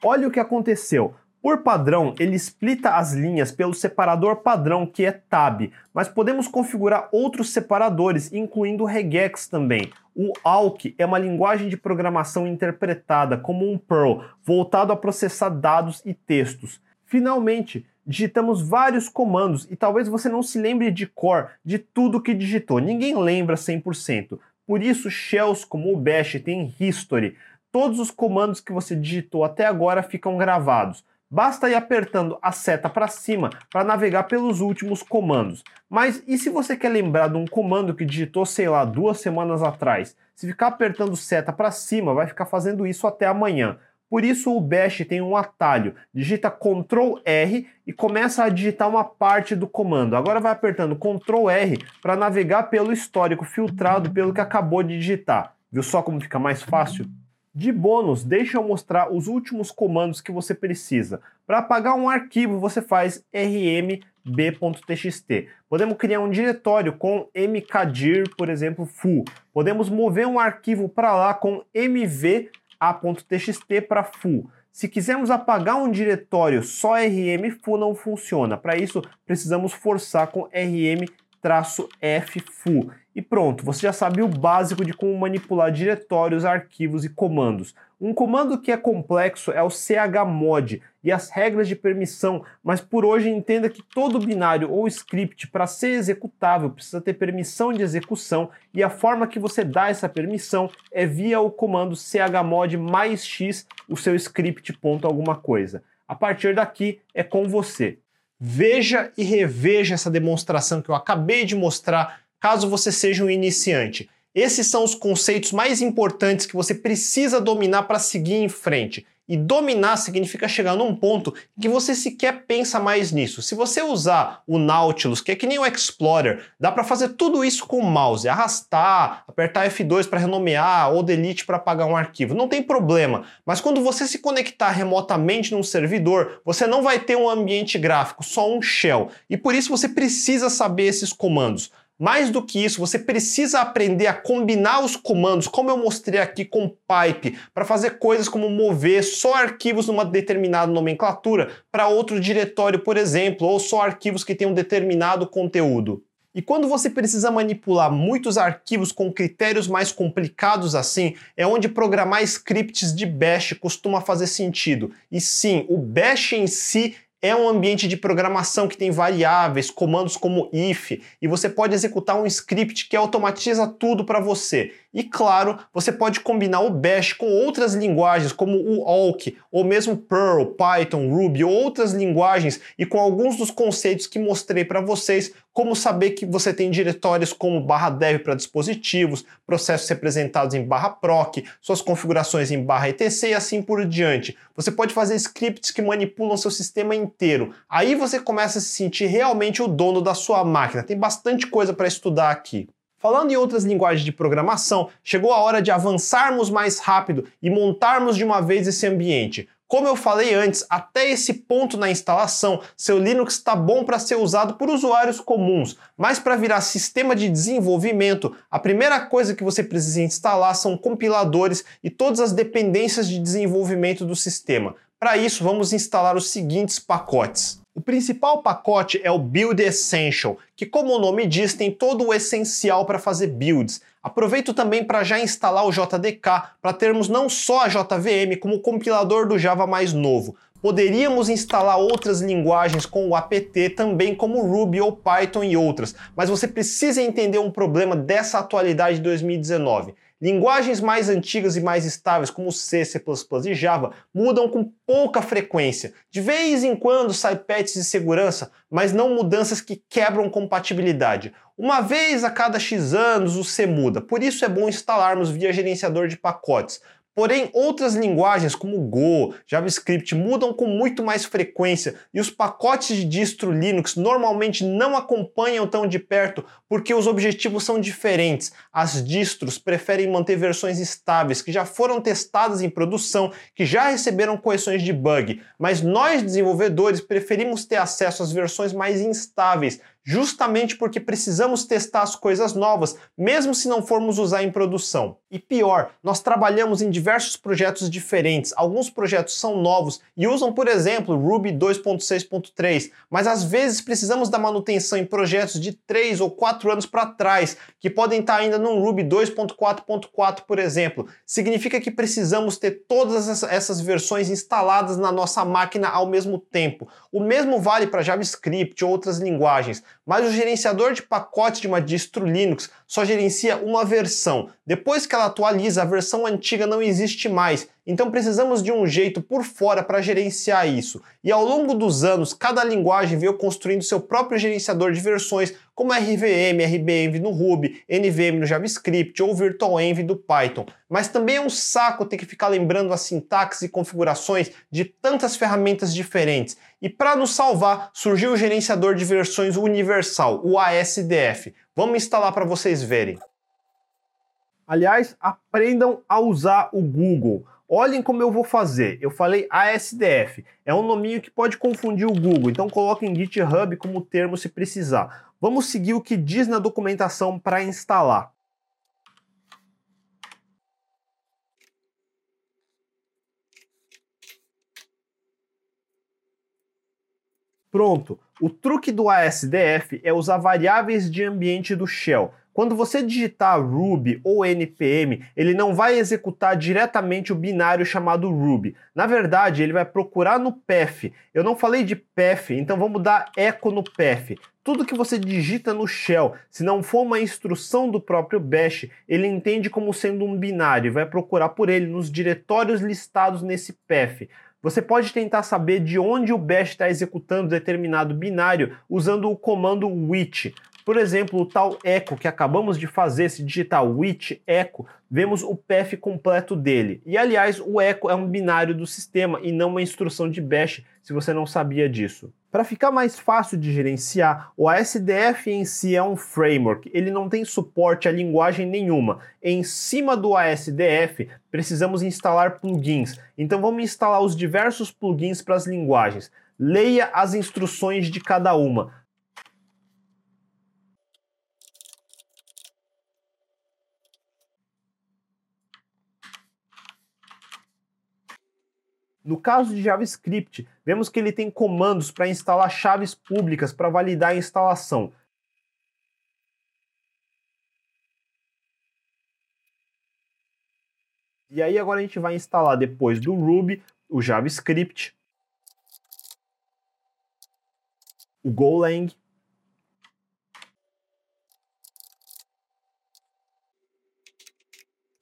Olha o que aconteceu. Por padrão, ele splita as linhas pelo separador padrão, que é tab, mas podemos configurar outros separadores, incluindo regex também. O AWK é uma linguagem de programação interpretada como um Perl, voltado a processar dados e textos. Finalmente, digitamos vários comandos e talvez você não se lembre de cor de tudo que digitou. Ninguém lembra 100%. Por isso, shells como o bash tem history. Todos os comandos que você digitou até agora ficam gravados. Basta ir apertando a seta para cima para navegar pelos últimos comandos. Mas e se você quer lembrar de um comando que digitou, sei lá, duas semanas atrás? Se ficar apertando seta para cima, vai ficar fazendo isso até amanhã. Por isso o Bash tem um atalho. Digita Ctrl R e começa a digitar uma parte do comando. Agora vai apertando Ctrl R para navegar pelo histórico filtrado pelo que acabou de digitar. Viu só como fica mais fácil? De bônus, deixa eu mostrar os últimos comandos que você precisa. Para apagar um arquivo, você faz rmb.txt. Podemos criar um diretório com mkdir, por exemplo, full. Podemos mover um arquivo para lá com mv a.txt para full. Se quisermos apagar um diretório, só rm full não funciona. Para isso, precisamos forçar com rm-f full. E pronto, você já sabe o básico de como manipular diretórios, arquivos e comandos. Um comando que é complexo é o chmod e as regras de permissão, mas por hoje entenda que todo binário ou script para ser executável precisa ter permissão de execução e a forma que você dá essa permissão é via o comando chmod mais x o seu script ponto alguma coisa. A partir daqui é com você. Veja e reveja essa demonstração que eu acabei de mostrar caso você seja um iniciante. Esses são os conceitos mais importantes que você precisa dominar para seguir em frente. E dominar significa chegar num ponto em que você sequer pensa mais nisso. Se você usar o Nautilus, que é que nem o Explorer, dá para fazer tudo isso com o mouse, arrastar, apertar F2 para renomear ou delete para apagar um arquivo. Não tem problema. Mas quando você se conectar remotamente num servidor, você não vai ter um ambiente gráfico, só um shell. E por isso você precisa saber esses comandos. Mais do que isso, você precisa aprender a combinar os comandos, como eu mostrei aqui com pipe, para fazer coisas como mover só arquivos numa determinada nomenclatura para outro diretório, por exemplo, ou só arquivos que têm um determinado conteúdo. E quando você precisa manipular muitos arquivos com critérios mais complicados assim, é onde programar scripts de bash costuma fazer sentido. E sim, o bash em si é um ambiente de programação que tem variáveis, comandos como if, e você pode executar um script que automatiza tudo para você. E claro, você pode combinar o Bash com outras linguagens, como o Awk, ou mesmo Perl, Python, Ruby, ou outras linguagens, e com alguns dos conceitos que mostrei para vocês, como saber que você tem diretórios como barra dev para dispositivos, processos representados em barra proc, suas configurações em barra etc e assim por diante. Você pode fazer scripts que manipulam seu sistema inteiro. Aí você começa a se sentir realmente o dono da sua máquina. Tem bastante coisa para estudar aqui. Falando em outras linguagens de programação, chegou a hora de avançarmos mais rápido e montarmos de uma vez esse ambiente. Como eu falei antes, até esse ponto na instalação, seu Linux está bom para ser usado por usuários comuns, mas para virar sistema de desenvolvimento, a primeira coisa que você precisa instalar são compiladores e todas as dependências de desenvolvimento do sistema. Para isso, vamos instalar os seguintes pacotes. O principal pacote é o Build Essential, que como o nome diz, tem todo o essencial para fazer builds. Aproveito também para já instalar o JDK para termos não só a JVM como o compilador do Java mais novo. Poderíamos instalar outras linguagens com o apt também como Ruby ou Python e outras, mas você precisa entender um problema dessa atualidade de 2019. Linguagens mais antigas e mais estáveis, como C, C++ e Java, mudam com pouca frequência. De vez em quando sai patches de segurança, mas não mudanças que quebram compatibilidade. Uma vez a cada X anos o C muda, por isso é bom instalarmos via gerenciador de pacotes. Porém, outras linguagens como Go, JavaScript mudam com muito mais frequência e os pacotes de distro Linux normalmente não acompanham tão de perto porque os objetivos são diferentes. As distros preferem manter versões estáveis que já foram testadas em produção, que já receberam correções de bug, mas nós desenvolvedores preferimos ter acesso às versões mais instáveis, justamente porque precisamos testar as coisas novas, mesmo se não formos usar em produção. E pior, nós trabalhamos em diversos projetos diferentes. Alguns projetos são novos e usam, por exemplo, Ruby 2.6.3, mas às vezes precisamos da manutenção em projetos de 3 ou 4 anos para trás, que podem estar ainda no Ruby 2.4.4, por exemplo. Significa que precisamos ter todas essas versões instaladas na nossa máquina ao mesmo tempo. O mesmo vale para JavaScript ou outras linguagens mas o gerenciador de pacotes de uma distro Linux só gerencia uma versão. Depois que ela atualiza, a versão antiga não existe mais. Então precisamos de um jeito por fora para gerenciar isso. E ao longo dos anos, cada linguagem veio construindo seu próprio gerenciador de versões, como RVM, RBenv no Ruby, NVM no JavaScript ou VirtualEnv do Python. Mas também é um saco ter que ficar lembrando as sintaxes e configurações de tantas ferramentas diferentes. E para nos salvar, surgiu o gerenciador de versões universal, o ASDF. Vamos instalar para vocês verem. Aliás, aprendam a usar o Google. Olhem como eu vou fazer. Eu falei ASDF. É um nominho que pode confundir o Google, então coloque em GitHub como termo se precisar. Vamos seguir o que diz na documentação para instalar. Pronto. O truque do ASDF é usar variáveis de ambiente do shell. Quando você digitar Ruby ou npm, ele não vai executar diretamente o binário chamado Ruby. Na verdade, ele vai procurar no path. Eu não falei de path, então vamos dar echo no path. Tudo que você digita no shell, se não for uma instrução do próprio bash, ele entende como sendo um binário e vai procurar por ele nos diretórios listados nesse path. Você pode tentar saber de onde o bash está executando determinado binário usando o comando which. Por exemplo, o tal echo que acabamos de fazer, se digitar which echo, vemos o path completo dele. E aliás, o echo é um binário do sistema e não uma instrução de bash, se você não sabia disso. Para ficar mais fácil de gerenciar, o ASDF em si é um framework, ele não tem suporte a linguagem nenhuma. Em cima do ASDF, precisamos instalar plugins. Então vamos instalar os diversos plugins para as linguagens. Leia as instruções de cada uma. No caso de JavaScript, vemos que ele tem comandos para instalar chaves públicas para validar a instalação. E aí agora a gente vai instalar depois do Ruby o JavaScript, o Golang,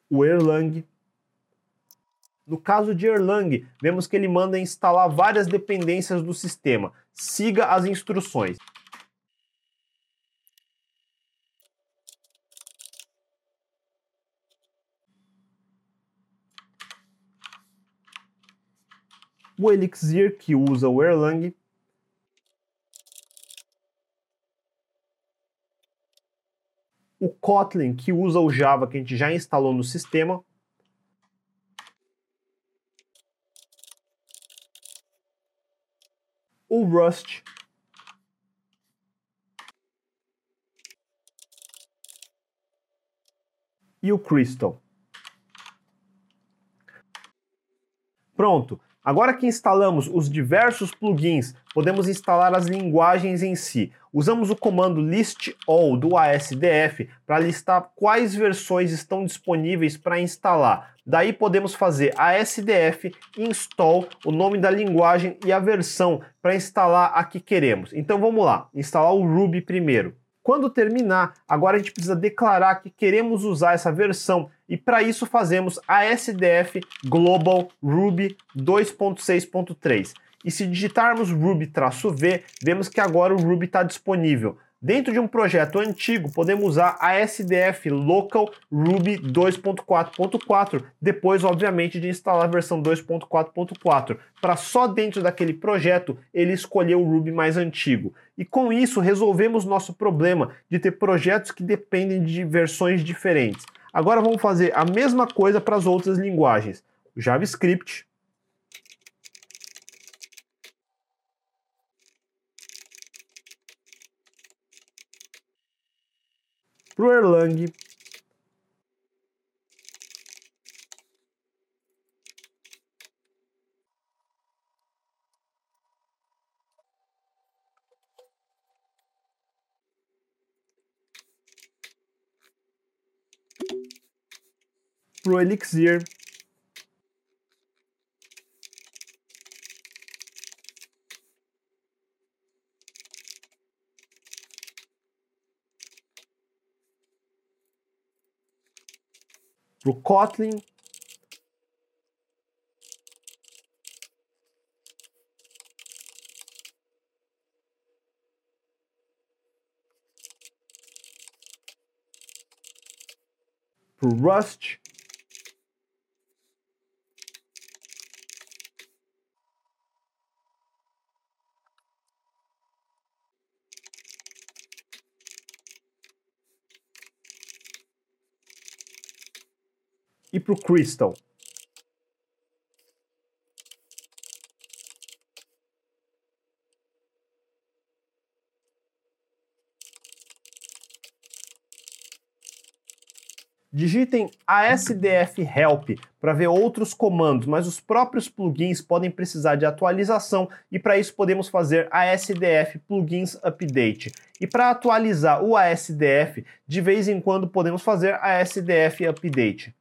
o Erlang, no caso de Erlang, vemos que ele manda instalar várias dependências do sistema. Siga as instruções. O Elixir, que usa o Erlang, o Kotlin, que usa o Java que a gente já instalou no sistema, Rust. E o Crystal. Pronto. Agora que instalamos os diversos plugins, podemos instalar as linguagens em si. Usamos o comando list all do ASDF para listar quais versões estão disponíveis para instalar. Daí podemos fazer ASDF install, o nome da linguagem e a versão para instalar a que queremos. Então vamos lá, instalar o Ruby primeiro. Quando terminar, agora a gente precisa declarar que queremos usar essa versão e para isso fazemos ASDF Global Ruby 2.6.3. E se digitarmos ruby-v, vemos que agora o Ruby está disponível. Dentro de um projeto antigo, podemos usar a SDF Local Ruby 2.4.4, depois, obviamente, de instalar a versão 2.4.4, para só dentro daquele projeto ele escolher o Ruby mais antigo. E com isso, resolvemos nosso problema de ter projetos que dependem de versões diferentes. Agora vamos fazer a mesma coisa para as outras linguagens. JavaScript, para o Erlang. Para o Elixir. Para o Kotlin. Para o Rust. E para o Crystal. Digitem ASDF Help para ver outros comandos, mas os próprios plugins podem precisar de atualização e para isso podemos fazer ASDF Plugins Update. E para atualizar o ASDF, de vez em quando podemos fazer ASDF Update.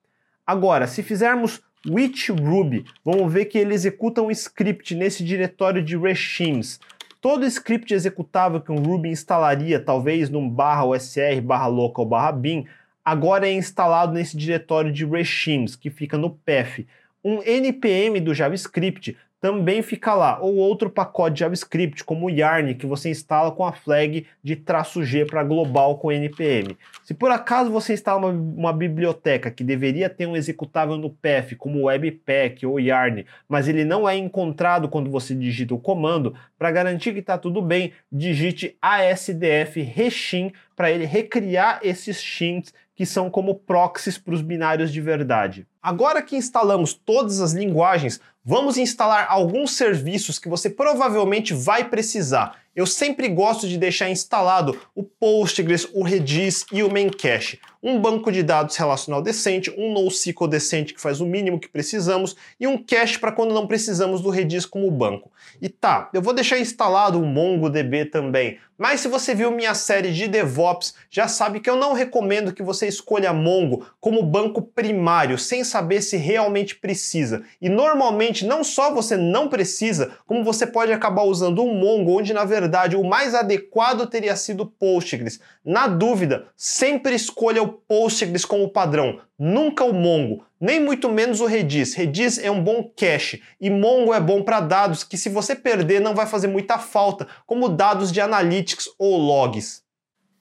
Agora, se fizermos with Ruby, vamos ver que ele executa um script nesse diretório de regimes. Todo script executável que um Ruby instalaria, talvez num barra usr, barra local, barra bin, agora é instalado nesse diretório de regimes, que fica no path. Um npm do JavaScript também fica lá, ou outro pacote JavaScript, como o Yarn, que você instala com a flag de traço G para global com npm. Se por acaso você instala uma, uma, biblioteca que deveria ter um executável no path, como Webpack ou Yarn, mas ele não é encontrado quando você digita o comando, para garantir que está tudo bem, digite asdf reshim para ele recriar esses shims que são como proxies para os binários de verdade. Agora que instalamos todas as linguagens, vamos instalar alguns serviços que você provavelmente vai precisar. Eu sempre gosto de deixar instalado o Postgres, o Redis e o Memcache. Um banco de dados relacional decente, um NoSQL decente que faz o mínimo que precisamos e um cache para quando não precisamos do Redis como banco. E tá, eu vou deixar instalado o MongoDB também, mas se você viu minha série de DevOps, já sabe que eu não recomendo que você escolha Mongo como banco primário, sem saber se realmente precisa. E normalmente não só você não precisa, como você pode acabar usando um Mongo, onde na verdade o mais adequado teria sido Postgres. Na dúvida, sempre escolha o Postgres como padrão, nunca o Mongo nem muito menos o Redis. Redis é um bom cache e Mongo é bom para dados que se você perder não vai fazer muita falta, como dados de analytics ou logs.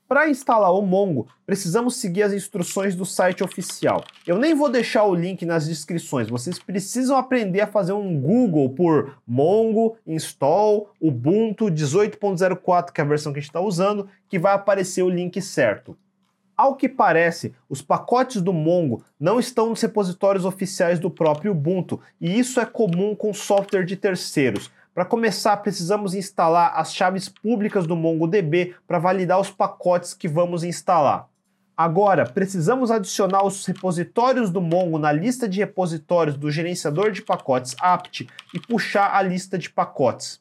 Para instalar o Mongo, precisamos seguir as instruções do site oficial. Eu nem vou deixar o link nas descrições, vocês precisam aprender a fazer um Google por Mongo, install, Ubuntu 18.04, que é a versão que a gente está usando, que vai aparecer o link certo. Ao que parece, os pacotes do Mongo não estão nos repositórios oficiais do próprio Ubuntu, e isso é comum com software de terceiros. Para começar, precisamos instalar as chaves públicas do MongoDB para validar os pacotes que vamos instalar. Agora, precisamos adicionar os repositórios do Mongo na lista de repositórios do gerenciador de pacotes apt e puxar a lista de pacotes.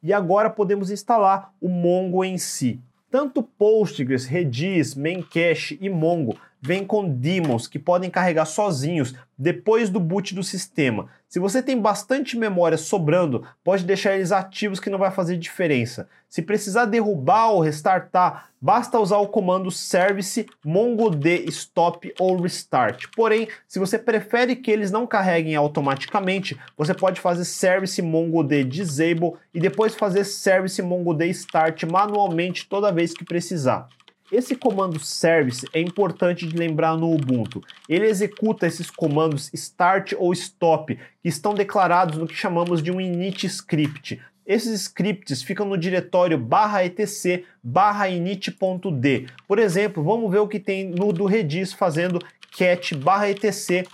E agora podemos instalar o Mongo em si. Tanto Postgres, Redis, Memcache e Mongo vêm com daemons que podem carregar sozinhos depois do boot do sistema. Se você tem bastante memória sobrando, pode deixar eles ativos que não vai fazer diferença. Se precisar derrubar ou restartar, basta usar o comando service mongod stop ou restart. Porém, se você prefere que eles não carreguem automaticamente, você pode fazer service mongod disable e depois fazer service mongod start manualmente toda vez que precisar. Esse comando service é importante de lembrar no Ubuntu. Ele executa esses comandos start ou stop, que estão declarados no que chamamos de um init script. Esses scripts ficam no diretório etc init.d. Por exemplo, vamos ver o que tem no do Redis fazendo cat etc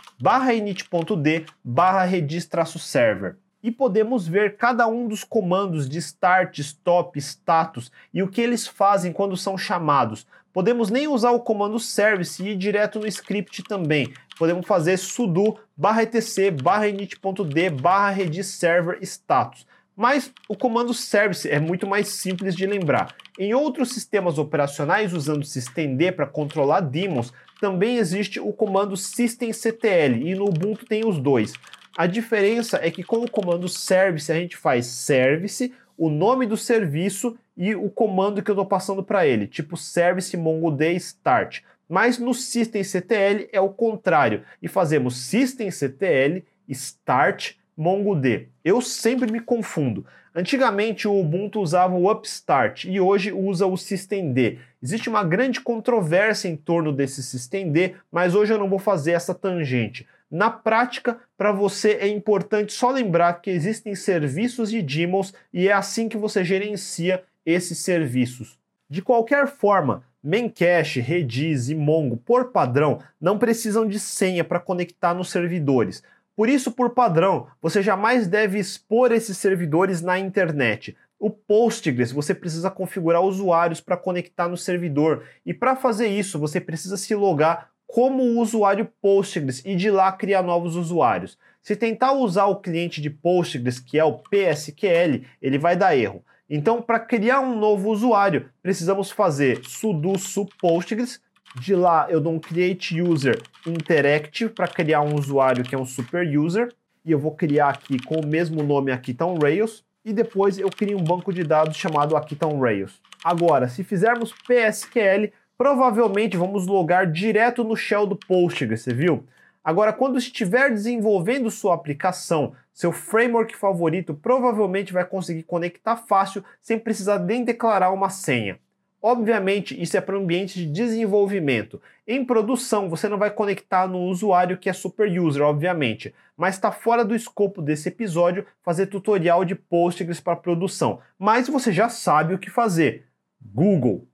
init.d barra redis-server e podemos ver cada um dos comandos de start, stop, status e o que eles fazem quando são chamados. Podemos nem usar o comando service e ir direto no script também. Podemos fazer sudo barra etc barra init.d barra redis server status. Mas o comando service é muito mais simples de lembrar. Em outros sistemas operacionais usando systemd para controlar daemons, também existe o comando systemctl e no Ubuntu tem os dois. A diferença é que com o comando service a gente faz service, o nome do serviço e o comando que eu estou passando para ele, tipo service mongodb start. Mas no systemctl é o contrário e fazemos systemctl start mongodb. Eu sempre me confundo. Antigamente o Ubuntu usava o upstart e hoje usa o systemd. Existe uma grande controvérsia em torno desse systemd, mas hoje eu não vou fazer essa tangente. Na prática, para você é importante só lembrar que existem serviços de daemons e é assim que você gerencia esses serviços. De qualquer forma, Memcache, Redis e Mongo, por padrão, não precisam de senha para conectar nos servidores. Por isso, por padrão, você jamais deve expor esses servidores na internet. O Postgres, você precisa configurar usuários para conectar no servidor, e para fazer isso, você precisa se logar como o usuário Postgres e de lá criar novos usuários. Se tentar usar o cliente de Postgres, que é o PSQL, ele vai dar erro. Então, para criar um novo usuário, precisamos fazer sudo su postgres. De lá, eu dou um create user interactive para criar um usuário que é um super user. E eu vou criar aqui com o mesmo nome Akiton Rails. E depois eu crio um banco de dados chamado Akiton Rails. Agora, se fizermos PSQL, provavelmente vamos logar direto no shell do Postgres, você viu? Agora, quando estiver desenvolvendo sua aplicação, seu framework favorito provavelmente vai conseguir conectar fácil sem precisar nem declarar uma senha. Obviamente, isso é para o ambiente de desenvolvimento. Em produção, você não vai conectar no usuário que é super user, obviamente, mas está fora do escopo desse episódio fazer tutorial de Postgres para produção. Mas você já sabe o que fazer. Google.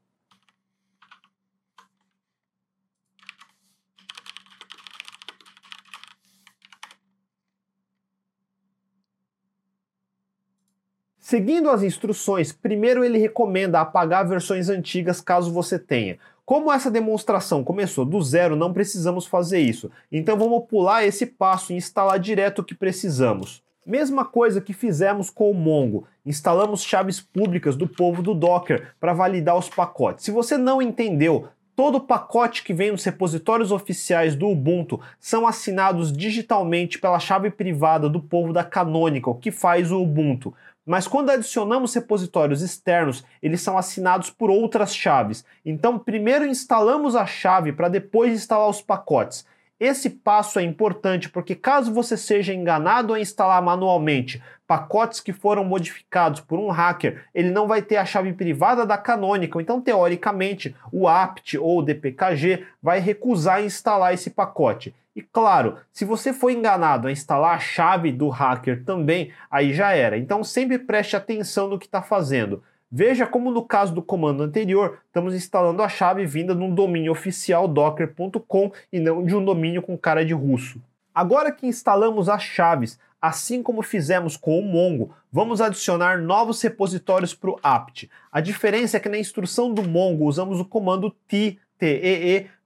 Seguindo as instruções, primeiro ele recomenda apagar versões antigas caso você tenha. Como essa demonstração começou do zero, não precisamos fazer isso. Então vamos pular esse passo e instalar direto o que precisamos. Mesma coisa que fizemos com o Mongo. Instalamos chaves públicas do povo do Docker para validar os pacotes. Se você não entendeu, todo pacote que vem nos repositórios oficiais do Ubuntu são assinados digitalmente pela chave privada do povo da Canonical, que faz o Ubuntu. Mas quando adicionamos repositórios externos, eles são assinados por outras chaves. Então, primeiro instalamos a chave para depois instalar os pacotes. Esse passo é importante porque, caso você seja enganado a instalar manualmente pacotes que foram modificados por um hacker, ele não vai ter a chave privada da Canonical. Então, teoricamente, o apt ou o dpkg vai recusar instalar esse pacote. E claro, se você foi enganado a instalar a chave do hacker também, aí já era. Então sempre preste atenção no que está fazendo. Veja como no caso do comando anterior, estamos instalando a chave vinda de um domínio oficial docker.com e não de um domínio com cara de russo. Agora que instalamos as chaves, assim como fizemos com o Mongo, vamos adicionar novos repositórios para o apt. A diferença é que na instrução do Mongo usamos o comando tee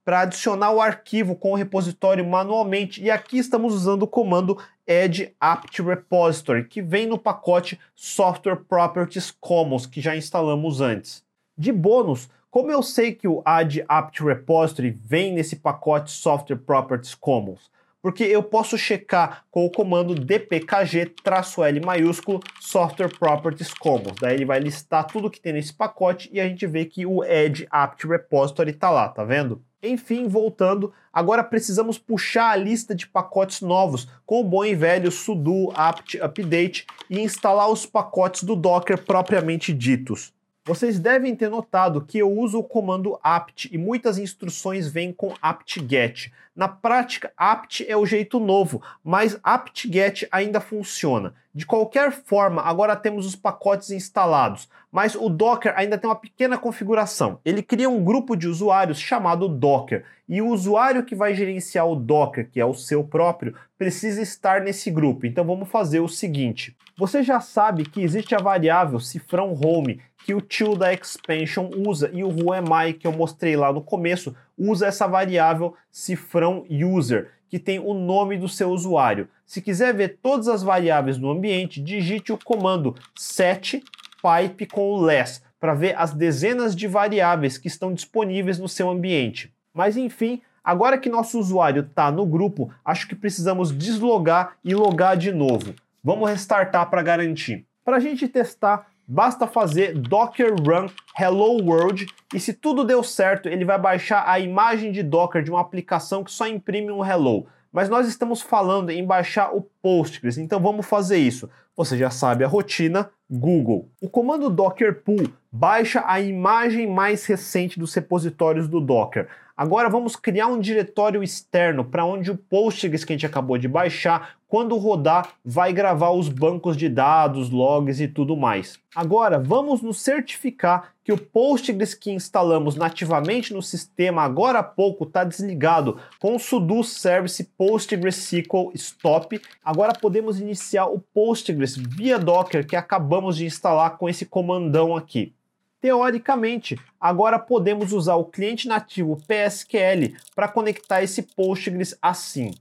para adicionar o arquivo com o repositório manualmente e aqui estamos usando o comando add apt repository que vem no pacote software properties commons que já instalamos antes. De bônus, como eu sei que o add apt repository vem nesse pacote software properties commons? Porque eu posso checar com o comando dpkg-l maiúsculo software properties commons. Daí ele vai listar tudo que tem nesse pacote e a gente vê que o add apt repository está lá, tá vendo? Enfim, voltando, agora precisamos puxar a lista de pacotes novos com o bom e velho sudo apt update e instalar os pacotes do Docker propriamente ditos. Vocês devem ter notado que eu uso o comando apt e muitas instruções vêm com apt-get. Na prática, apt é o jeito novo, mas apt-get ainda funciona. De qualquer forma, agora temos os pacotes instalados, mas o Docker ainda tem uma pequena configuração. Ele cria um grupo de usuários chamado Docker, e o usuário que vai gerenciar o Docker, que é o seu próprio, precisa estar nesse grupo. Então vamos fazer o seguinte: você já sabe que existe a variável cifrão home que o tio da expansion usa e o whoami que eu mostrei lá no começo usa essa variável cifrão user que tem o nome do seu usuário. Se quiser ver todas as variáveis do ambiente, digite o comando set pipe com o less para ver as dezenas de variáveis que estão disponíveis no seu ambiente. Mas enfim, agora que nosso usuário está no grupo, acho que precisamos deslogar e logar de novo. Vamos restartar para garantir. Para a gente testar, basta fazer docker run hello world e se tudo deu certo, ele vai baixar a imagem de Docker de uma aplicação que só imprime um hello. Mas nós estamos falando em baixar o Postgres, então vamos fazer isso. Você já sabe a rotina, Google. O comando docker pull baixa a imagem mais recente dos repositórios do Docker. Agora vamos criar um diretório externo para onde o Postgres que a gente acabou de baixar, quando rodar, vai gravar os bancos de dados, logs e tudo mais. Agora vamos nos certificar que o Postgres que instalamos nativamente no sistema agora há pouco está desligado com o sudo service PostgreSQL stop. Agora podemos iniciar o Postgres via Docker que acabamos de instalar com esse comandão aqui. Teoricamente, agora podemos usar o cliente nativo PSQL para conectar esse Postgres assim.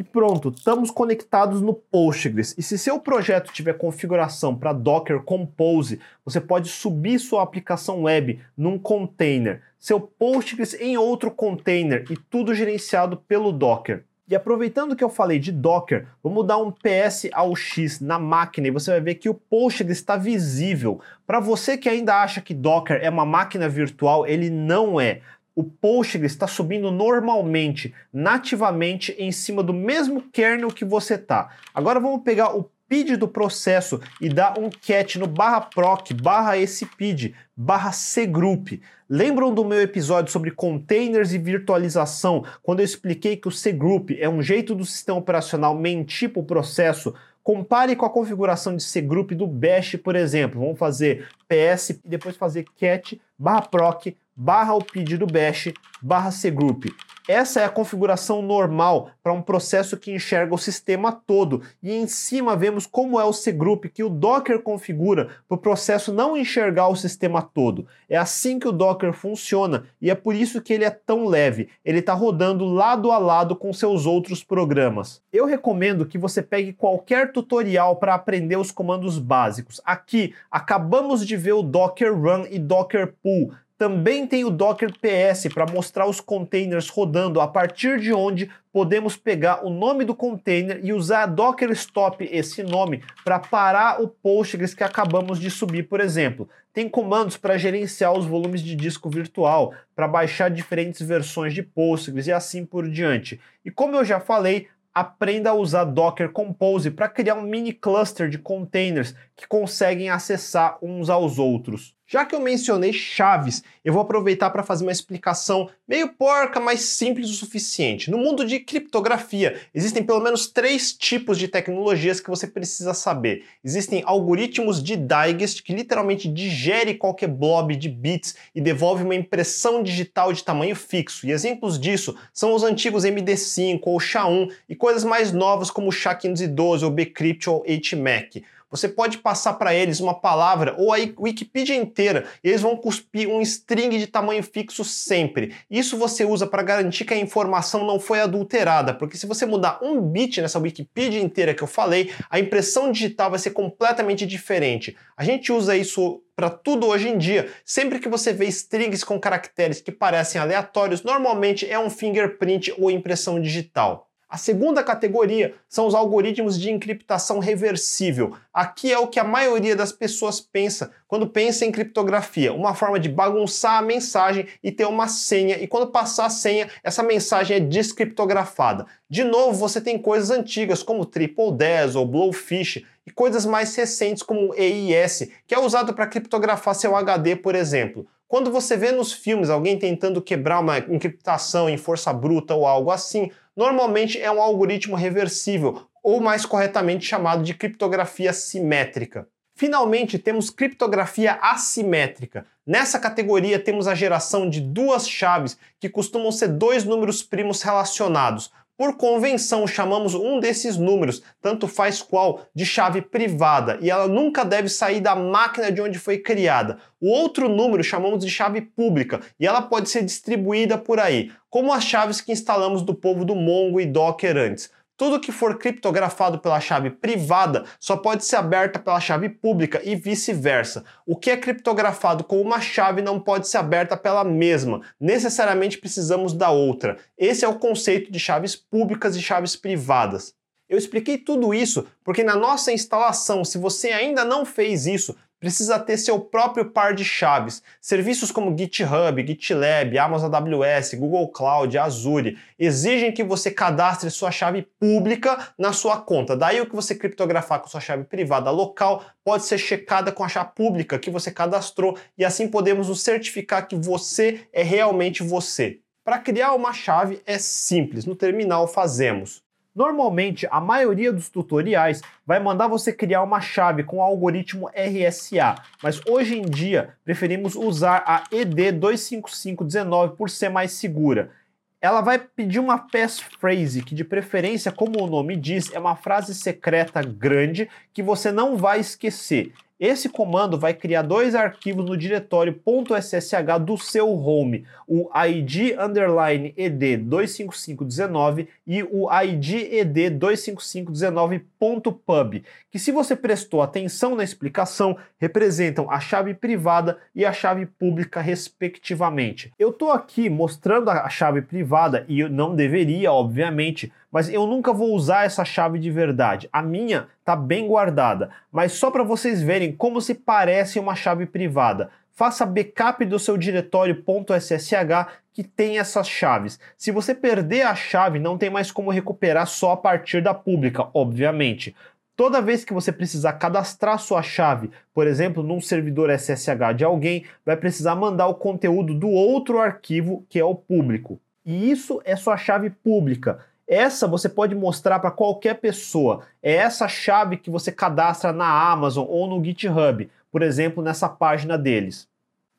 E pronto, estamos conectados no Postgres. E se seu projeto tiver configuração para Docker Compose, você pode subir sua aplicação web num container, seu Postgres em outro container e tudo gerenciado pelo Docker. E aproveitando que eu falei de Docker, vamos dar um PS ao X na máquina e você vai ver que o Postgres está visível. Para você que ainda acha que Docker é uma máquina virtual, ele não é. O Postgres está subindo normalmente, nativamente, em cima do mesmo kernel que você está. Agora vamos pegar o PID do processo e dar um cat no barra proc, barra esse PID, barra cgroup. Lembram do meu episódio sobre containers e virtualização, quando eu expliquei que o cgroup é um jeito do sistema operacional mentir para o processo Compare com a configuração de cgroup do Bash, por exemplo. Vamos fazer ps e depois fazer cat barra proc barra o pedido bash barra cgroup. Essa é a configuração normal para um processo que enxerga o sistema todo. E em cima vemos como é o cgroup que o Docker configura para o processo não enxergar o sistema todo. É assim que o Docker funciona e é por isso que ele é tão leve. Ele está rodando lado a lado com seus outros programas. Eu recomendo que você pegue qualquer tutorial para aprender os comandos básicos. Aqui acabamos de ver o Docker Run e Docker Pull também tem o Docker PS para mostrar os containers rodando a partir de onde podemos pegar o nome do container e usar Docker Stop esse nome para parar o Postgres que acabamos de subir, por exemplo. Tem comandos para gerenciar os volumes de disco virtual, para baixar diferentes versões de Postgres e assim por diante. E como eu já falei, aprenda a usar Docker Compose para criar um mini cluster de containers que conseguem acessar uns aos outros. Já que eu mencionei chaves, eu vou aproveitar para fazer uma explicação meio porca, mas simples o suficiente. No mundo de criptografia, existem pelo menos três tipos de tecnologias que você precisa saber. Existem algoritmos de Digest, que literalmente digere qualquer blob de bits e devolve uma impressão digital de tamanho fixo. E exemplos disso são os antigos MD5 ou SHA-1 e coisas mais novas como o SHA-512 ou Bcrypt ou HMAC. Você pode passar para eles uma palavra ou a Wikipedia inteira e eles vão cuspir um string de tamanho fixo sempre. Isso você usa para garantir que a informação não foi adulterada, porque se você mudar um bit nessa Wikipedia inteira que eu falei, a impressão digital vai ser completamente diferente. A gente usa isso para tudo hoje em dia. Sempre que você vê strings com caracteres que parecem aleatórios, normalmente é um fingerprint ou impressão digital. A segunda categoria são os algoritmos de encriptação reversível. Aqui é o que a maioria das pessoas pensa quando pensa em criptografia, uma forma de bagunçar a mensagem e ter uma senha, e quando passar a senha, essa mensagem é descriptografada. De novo, você tem coisas antigas como Triple 10 ou Blowfish e coisas mais recentes como EIS, que é usado para criptografar seu HD, por exemplo. Quando você vê nos filmes alguém tentando quebrar uma encriptação em força bruta ou algo assim, normalmente é um algoritmo reversível, ou mais corretamente chamado de criptografia simétrica. Finalmente, temos criptografia assimétrica. Nessa categoria, temos a geração de duas chaves que costumam ser dois números primos relacionados. Por convenção, chamamos um desses números, tanto faz qual, de chave privada, e ela nunca deve sair da máquina de onde foi criada. O outro número chamamos de chave pública, e ela pode ser distribuída por aí, como as chaves que instalamos do povo do Mongo e Docker antes. Tudo que for criptografado pela chave privada só pode ser aberta pela chave pública e vice-versa. O que é criptografado com uma chave não pode ser aberta pela mesma. Necessariamente precisamos da outra. Esse é o conceito de chaves públicas e chaves privadas. Eu expliquei tudo isso porque na nossa instalação, se você ainda não fez isso, precisa ter seu próprio par de chaves. Serviços como GitHub, GitLab, Amazon AWS, Google Cloud, Azure exigem que você cadastre sua chave pública na sua conta. Daí o que você criptografar com sua chave privada local pode ser checada com a chave pública que você cadastrou e assim podemos nos certificar que você é realmente você. Para criar uma chave é simples, no terminal fazemos Normalmente, a maioria dos tutoriais vai mandar você criar uma chave com o algoritmo RSA, mas hoje em dia preferimos usar a ED25519 por ser mais segura. Ela vai pedir uma passphrase, que de preferência, como o nome diz, é uma frase secreta grande que você não vai esquecer. Esse comando vai criar dois arquivos no diretório .ssh do seu home, o id underline ed 25519 e o id ed 25519.pub, que se você prestou atenção na explicação, representam a chave privada e a chave pública respectivamente. Eu estou aqui mostrando a chave privada e eu não deveria, obviamente, mas eu nunca vou usar essa chave de verdade. A minha tá bem guardada, mas só para vocês verem como se parece uma chave privada. faça backup do seu diretório .ssh que tem essas chaves. Se você perder a chave, não tem mais como recuperar só a partir da pública, obviamente. Toda vez que você precisar cadastrar sua chave, por exemplo, num servidor SSH de alguém, vai precisar mandar o conteúdo do outro arquivo que é o público. E isso é sua chave pública. Essa você pode mostrar para qualquer pessoa. É essa chave que você cadastra na Amazon ou no GitHub, por exemplo, nessa página deles.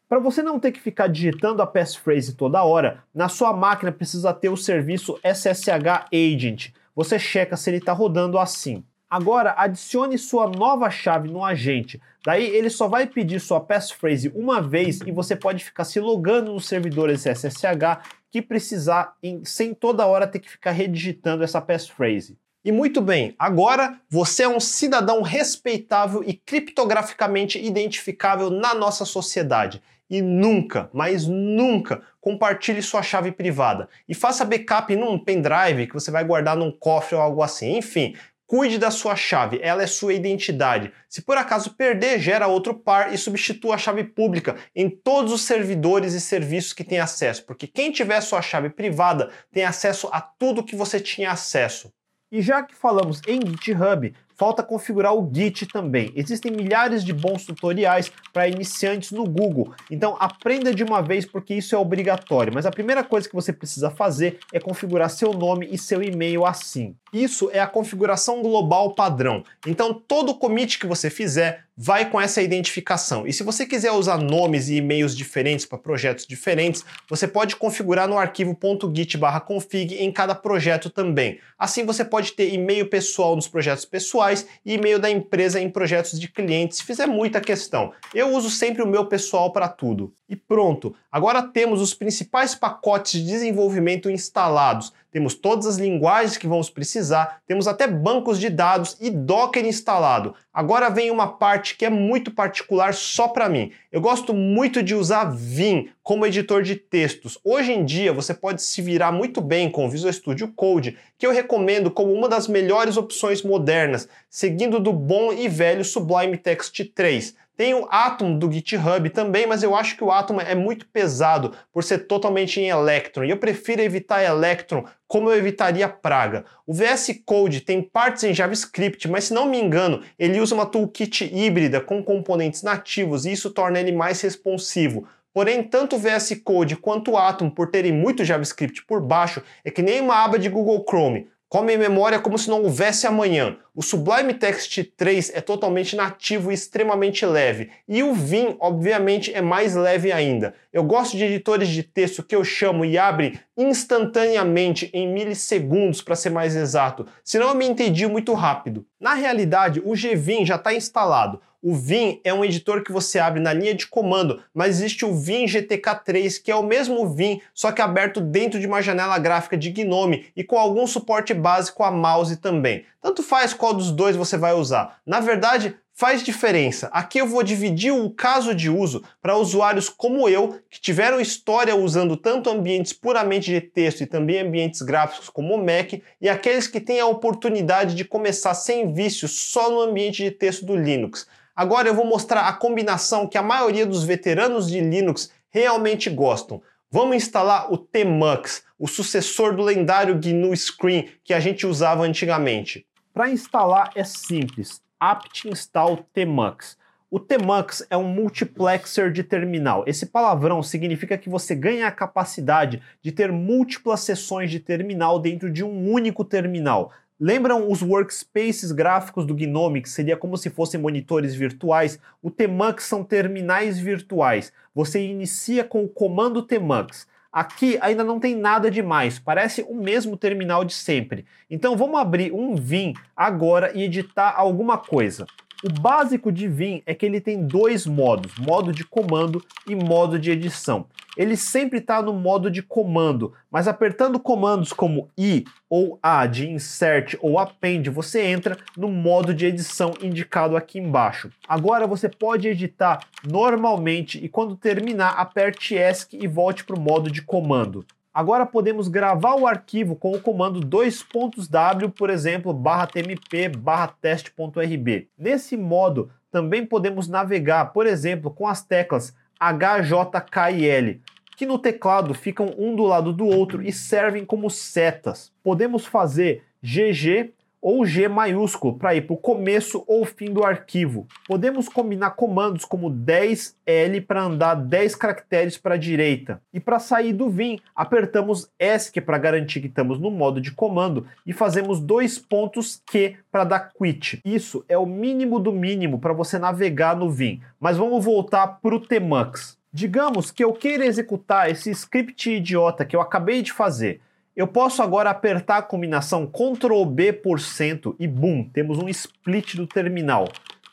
Para você não ter que ficar digitando a passphrase toda hora, na sua máquina precisa ter o serviço SSH Agent. Você checa se ele está rodando assim. Agora adicione sua nova chave no agente. Daí ele só vai pedir sua passphrase uma vez e você pode ficar se logando nos servidores SSH que precisar em, sem toda hora ter que ficar redigitando essa passphrase. E muito bem, agora você é um cidadão respeitável e criptograficamente identificável na nossa sociedade. E nunca, mas nunca, compartilhe sua chave privada. E faça backup num pendrive que você vai guardar num cofre ou algo assim. Enfim, Cuide da sua chave, ela é sua identidade. Se por acaso perder, gera outro par e substitua a chave pública em todos os servidores e serviços que tem acesso, porque quem tiver sua chave privada tem acesso a tudo que você tinha acesso. E já que falamos em GitHub, falta configurar o Git também. Existem milhares de bons tutoriais para iniciantes no Google, então aprenda de uma vez porque isso é obrigatório. Mas a primeira coisa que você precisa fazer é configurar seu nome e seu e-mail assim. Isso é a configuração global padrão. Então todo commit que você fizer vai com essa identificação. E se você quiser usar nomes e e-mails diferentes para projetos diferentes, você pode configurar no arquivo .git/config em cada projeto também. Assim você pode ter e-mail pessoal nos projetos pessoais e e-mail da empresa em projetos de clientes, se fizer muita questão. Eu uso sempre o meu pessoal para tudo. E pronto, agora temos os principais pacotes de desenvolvimento instalados temos todas as linguagens que vamos precisar, temos até bancos de dados e Docker instalado. Agora vem uma parte que é muito particular só para mim. Eu gosto muito de usar Vim como editor de textos. Hoje em dia você pode se virar muito bem com o Visual Studio Code, que eu recomendo como uma das melhores opções modernas, seguindo do bom e velho Sublime Text 3. Tem o Atom do GitHub também, mas eu acho que o Atom é muito pesado por ser totalmente em Electron. E eu prefiro evitar Electron como eu evitaria Praga. O VS Code tem partes em JavaScript, mas se não me engano, ele usa uma toolkit híbrida com componentes nativos e isso torna ele mais responsivo. Porém, tanto o VS Code quanto o Atom, por terem muito JavaScript por baixo, é que nem uma aba de Google Chrome. Come memória como se não houvesse amanhã. O Sublime Text 3 é totalmente nativo e extremamente leve, e o Vim, obviamente, é mais leve ainda. Eu gosto de editores de texto que eu chamo e abre instantaneamente em milissegundos, para ser mais exato, senão eu me entendi muito rápido. Na realidade, o Gvim já está instalado. O Vim é um editor que você abre na linha de comando, mas existe o Vim GTK3, que é o mesmo Vim, só que aberto dentro de uma janela gráfica de GNOME e com algum suporte básico a mouse também. Tanto faz qual dos dois você vai usar. Na verdade, faz diferença. Aqui eu vou dividir o caso de uso para usuários como eu, que tiveram história usando tanto ambientes puramente de texto e também ambientes gráficos como o Mac, e aqueles que têm a oportunidade de começar sem vícios só no ambiente de texto do Linux. Agora eu vou mostrar a combinação que a maioria dos veteranos de Linux realmente gostam. Vamos instalar o Tmux, o sucessor do lendário GNU Screen que a gente usava antigamente. Para instalar é simples, apt install tmux. O tmux é um multiplexer de terminal. Esse palavrão significa que você ganha a capacidade de ter múltiplas sessões de terminal dentro de um único terminal. Lembram os workspaces gráficos do Gnome, que seria como se fossem monitores virtuais? O Tmux são terminais virtuais. Você inicia com o comando Tmux. Aqui ainda não tem nada demais, parece o mesmo terminal de sempre. Então vamos abrir um Vim agora e editar alguma coisa. O básico de Vim é que ele tem dois modos, modo de comando e modo de edição. Ele sempre está no modo de comando, mas apertando comandos como I ou A de insert ou append, você entra no modo de edição indicado aqui embaixo. Agora você pode editar normalmente e quando terminar aperte ESC e volte para o modo de comando. Agora podemos gravar o arquivo com o comando dois pontos w, por exemplo, barra tmp barra teste.rb. Nesse modo, também podemos navegar, por exemplo, com as teclas H, J, K e L, que no teclado ficam um do lado do outro e servem como setas. Podemos fazer GG ou G maiúsculo para ir para o começo ou fim do arquivo. Podemos combinar comandos como 10L para andar 10 caracteres para a direita. E para sair do Vim, apertamos ESC para garantir que estamos no modo de comando e fazemos dois pontos Q para dar quit. Isso é o mínimo do mínimo para você navegar no Vim. Mas vamos voltar para o Tmux. Digamos que eu queira executar esse script idiota que eu acabei de fazer. Eu posso agora apertar a combinação Ctrl B por cento e boom, temos um split do terminal.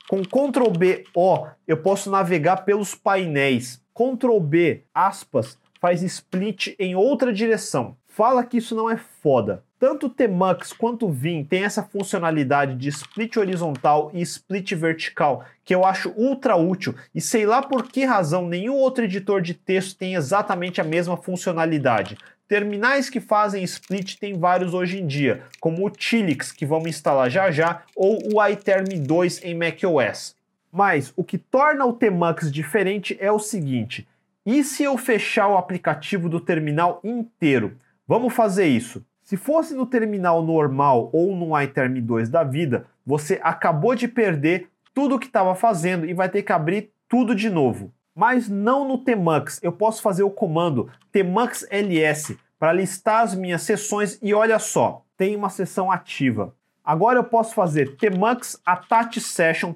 Com Ctrl B O, eu posso navegar pelos painéis. Ctrl B aspas faz split em outra direção. Fala que isso não é foda. Tanto o Tmux quanto o Vim tem essa funcionalidade de split horizontal e split vertical, que eu acho ultra útil e sei lá por que razão nenhum outro editor de texto tem exatamente a mesma funcionalidade. Terminais que fazem split tem vários hoje em dia, como o Tilix, que vamos instalar já já, ou o iTerm 2 em macOS. Mas o que torna o Tmux diferente é o seguinte: e se eu fechar o aplicativo do terminal inteiro? Vamos fazer isso. Se fosse no terminal normal ou no iTerm 2 da vida, você acabou de perder tudo o que estava fazendo e vai ter que abrir tudo de novo mas não no Tmux. Eu posso fazer o comando tmux ls para listar as minhas sessões e olha só, tem uma sessão ativa. Agora eu posso fazer tmux attach session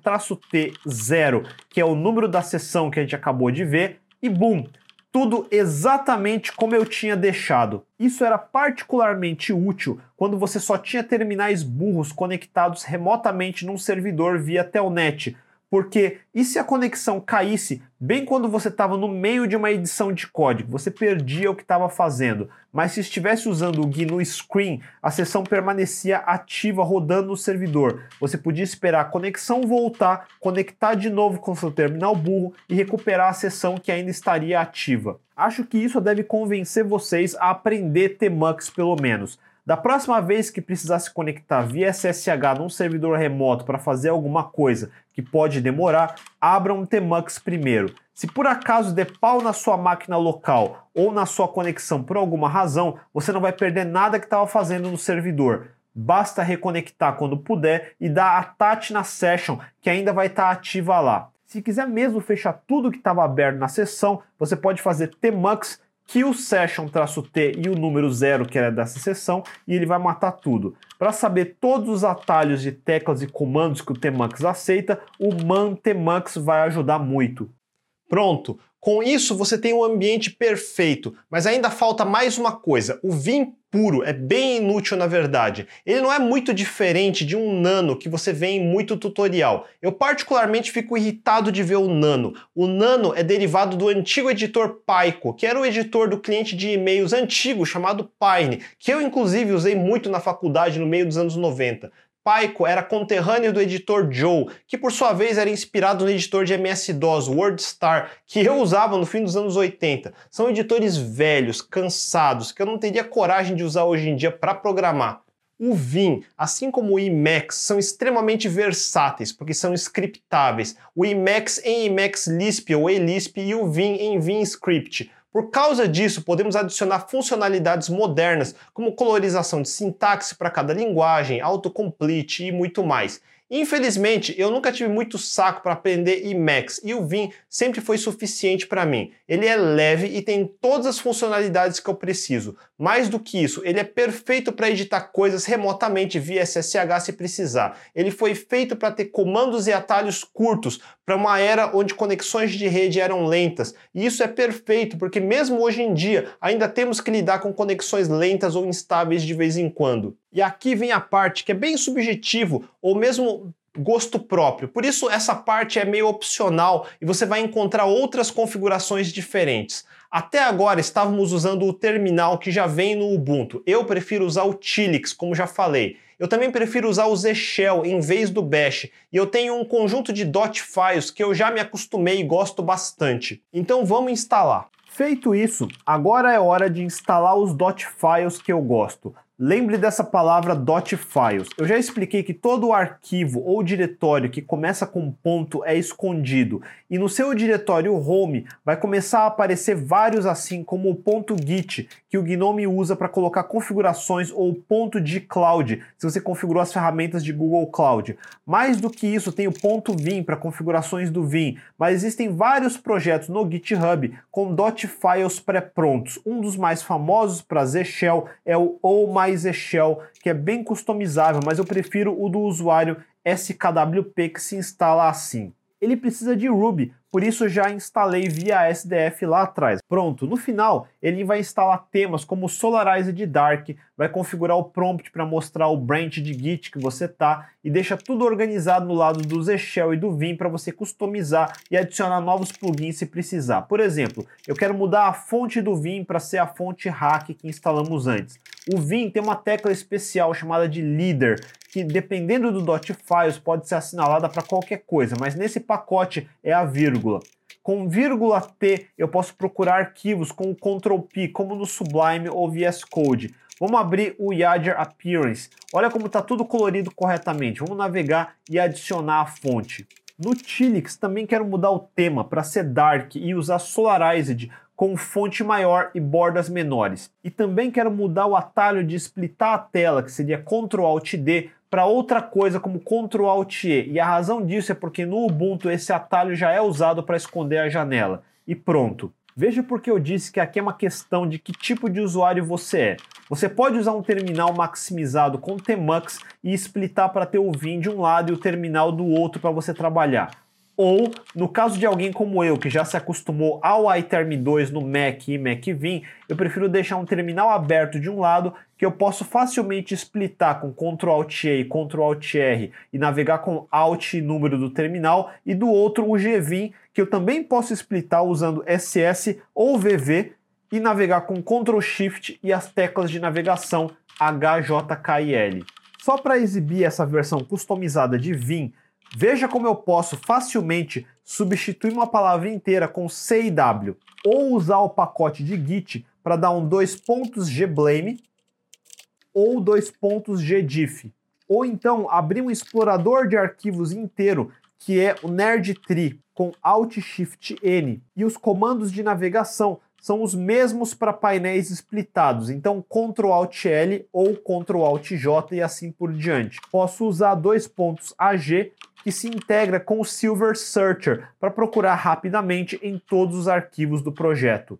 T 0, que é o número da sessão que a gente acabou de ver, e boom, tudo exatamente como eu tinha deixado. Isso era particularmente útil quando você só tinha terminais burros conectados remotamente num servidor via telnet, porque e se a conexão caísse bem quando você estava no meio de uma edição de código? Você perdia o que estava fazendo. Mas se estivesse usando o GNU Screen, a sessão permanecia ativa rodando no servidor. Você podia esperar a conexão voltar, conectar de novo com seu terminal burro e recuperar a sessão que ainda estaria ativa. Acho que isso deve convencer vocês a aprender Tmux pelo menos. Da próxima vez que precisar se conectar via SSH num servidor remoto para fazer alguma coisa que pode demorar, abra um Tmux primeiro. Se por acaso der pau na sua máquina local ou na sua conexão por alguma razão, você não vai perder nada que estava fazendo no servidor. Basta reconectar quando puder e dar attach na session que ainda vai estar tá ativa lá. Se quiser mesmo fechar tudo que estava aberto na sessão, você pode fazer tmux kill session-t e o número 0 que era dessa sessão e ele vai matar tudo. Para saber todos os atalhos de teclas e comandos que o Tmux aceita, o man tmux vai ajudar muito. Pronto! Com isso você tem um ambiente perfeito, mas ainda falta mais uma coisa, o Vim puro, é bem inútil na verdade. Ele não é muito diferente de um Nano que você vê em muito tutorial. Eu particularmente fico irritado de ver o Nano. O Nano é derivado do antigo editor Pyco, que era o editor do cliente de e-mails antigo chamado Pine, que eu inclusive usei muito na faculdade no meio dos anos 90. Pyco era conterrâneo do editor Joe, que por sua vez era inspirado no editor de MS-DOS, WordStar, que eu usava no fim dos anos 80. São editores velhos, cansados, que eu não teria coragem de usar hoje em dia para programar. O Vim, assim como o Emacs, são extremamente versáteis, porque são scriptáveis. O Emacs em Emacs Lisp ou eLisp e o Vim em Vim Script. Por causa disso, podemos adicionar funcionalidades modernas, como colorização de sintaxe para cada linguagem, autocomplete e muito mais. Infelizmente, eu nunca tive muito saco para aprender Emacs e o Vim sempre foi suficiente para mim. Ele é leve e tem todas as funcionalidades que eu preciso. Mais do que isso, ele é perfeito para editar coisas remotamente via SSH se precisar. Ele foi feito para ter comandos e atalhos curtos para uma era onde conexões de rede eram lentas. E isso é perfeito porque mesmo hoje em dia ainda temos que lidar com conexões lentas ou instáveis de vez em quando. E aqui vem a parte que é bem subjetivo ou mesmo gosto próprio. Por isso essa parte é meio opcional e você vai encontrar outras configurações diferentes. Até agora estávamos usando o terminal que já vem no Ubuntu. Eu prefiro usar o Tilix, como já falei. Eu também prefiro usar o Zshell em vez do Bash, e eu tenho um conjunto de dot files que eu já me acostumei e gosto bastante. Então vamos instalar. Feito isso, agora é hora de instalar os dot files que eu gosto. Lembre dessa palavra .files. Eu já expliquei que todo arquivo ou diretório que começa com ponto é escondido e no seu diretório home vai começar a aparecer vários assim como o ponto .git que o Gnome usa para colocar configurações ou ponto de cloud se você configurou as ferramentas de Google Cloud. Mais do que isso tem o ponto .vim para configurações do Vim, mas existem vários projetos no GitHub com .files pré-prontos. Um dos mais famosos para Z Shell é o Oh My Shell, que é bem customizável, mas eu prefiro o do usuário SKWP que se instala assim. Ele precisa de Ruby, por isso já instalei via SDF lá atrás. Pronto, no final ele vai instalar temas como Solarized Dark, vai configurar o prompt para mostrar o branch de Git que você tá e deixa tudo organizado no lado do Zshell e do Vim para você customizar e adicionar novos plugins se precisar. Por exemplo, eu quero mudar a fonte do Vim para ser a fonte hack que instalamos antes. O Vim tem uma tecla especial chamada de leader, que dependendo do .files pode ser assinalada para qualquer coisa, mas nesse pacote é a vírgula. Com vírgula T eu posso procurar arquivos com o Ctrl P, como no Sublime ou VS Code. Vamos abrir o Yagger Appearance. Olha como está tudo colorido corretamente. Vamos navegar e adicionar a fonte. No Tilix também quero mudar o tema para ser Dark e usar Solarized com fonte maior e bordas menores. E também quero mudar o atalho de splitar a tela, que seria Ctrl Alt D, para outra coisa como Ctrl Alt E. E a razão disso é porque no Ubuntu esse atalho já é usado para esconder a janela. E pronto. Veja porque eu disse que aqui é uma questão de que tipo de usuário você é. Você pode usar um terminal maximizado com Tmux e splitar para ter o Vim de um lado e o terminal do outro para você trabalhar. Ou, no caso de alguém como eu, que já se acostumou ao iTerm 2 no Mac e Mac Vim, eu prefiro deixar um terminal aberto de um lado que eu posso facilmente splitar com Ctrl Alt E e Ctrl Alt R e navegar com Alt e número do terminal, e do outro o GVim, que eu também posso splitar usando SS ou VV e navegar com Ctrl Shift e as teclas de navegação HJKL. Só para exibir essa versão customizada de Vim, Veja como eu posso facilmente substituir uma palavra inteira com C e W, ou usar o pacote de Git para dar um dois pontos gblame ou dois pontos gdiff. Ou então abrir um explorador de arquivos inteiro que é o nerdtree com Alt Shift N e os comandos de navegação são os mesmos para painéis splitados, então Ctrl Alt L ou Ctrl Alt J e assim por diante. Posso usar dois pontos AG que se integra com o Silver Searcher para procurar rapidamente em todos os arquivos do projeto.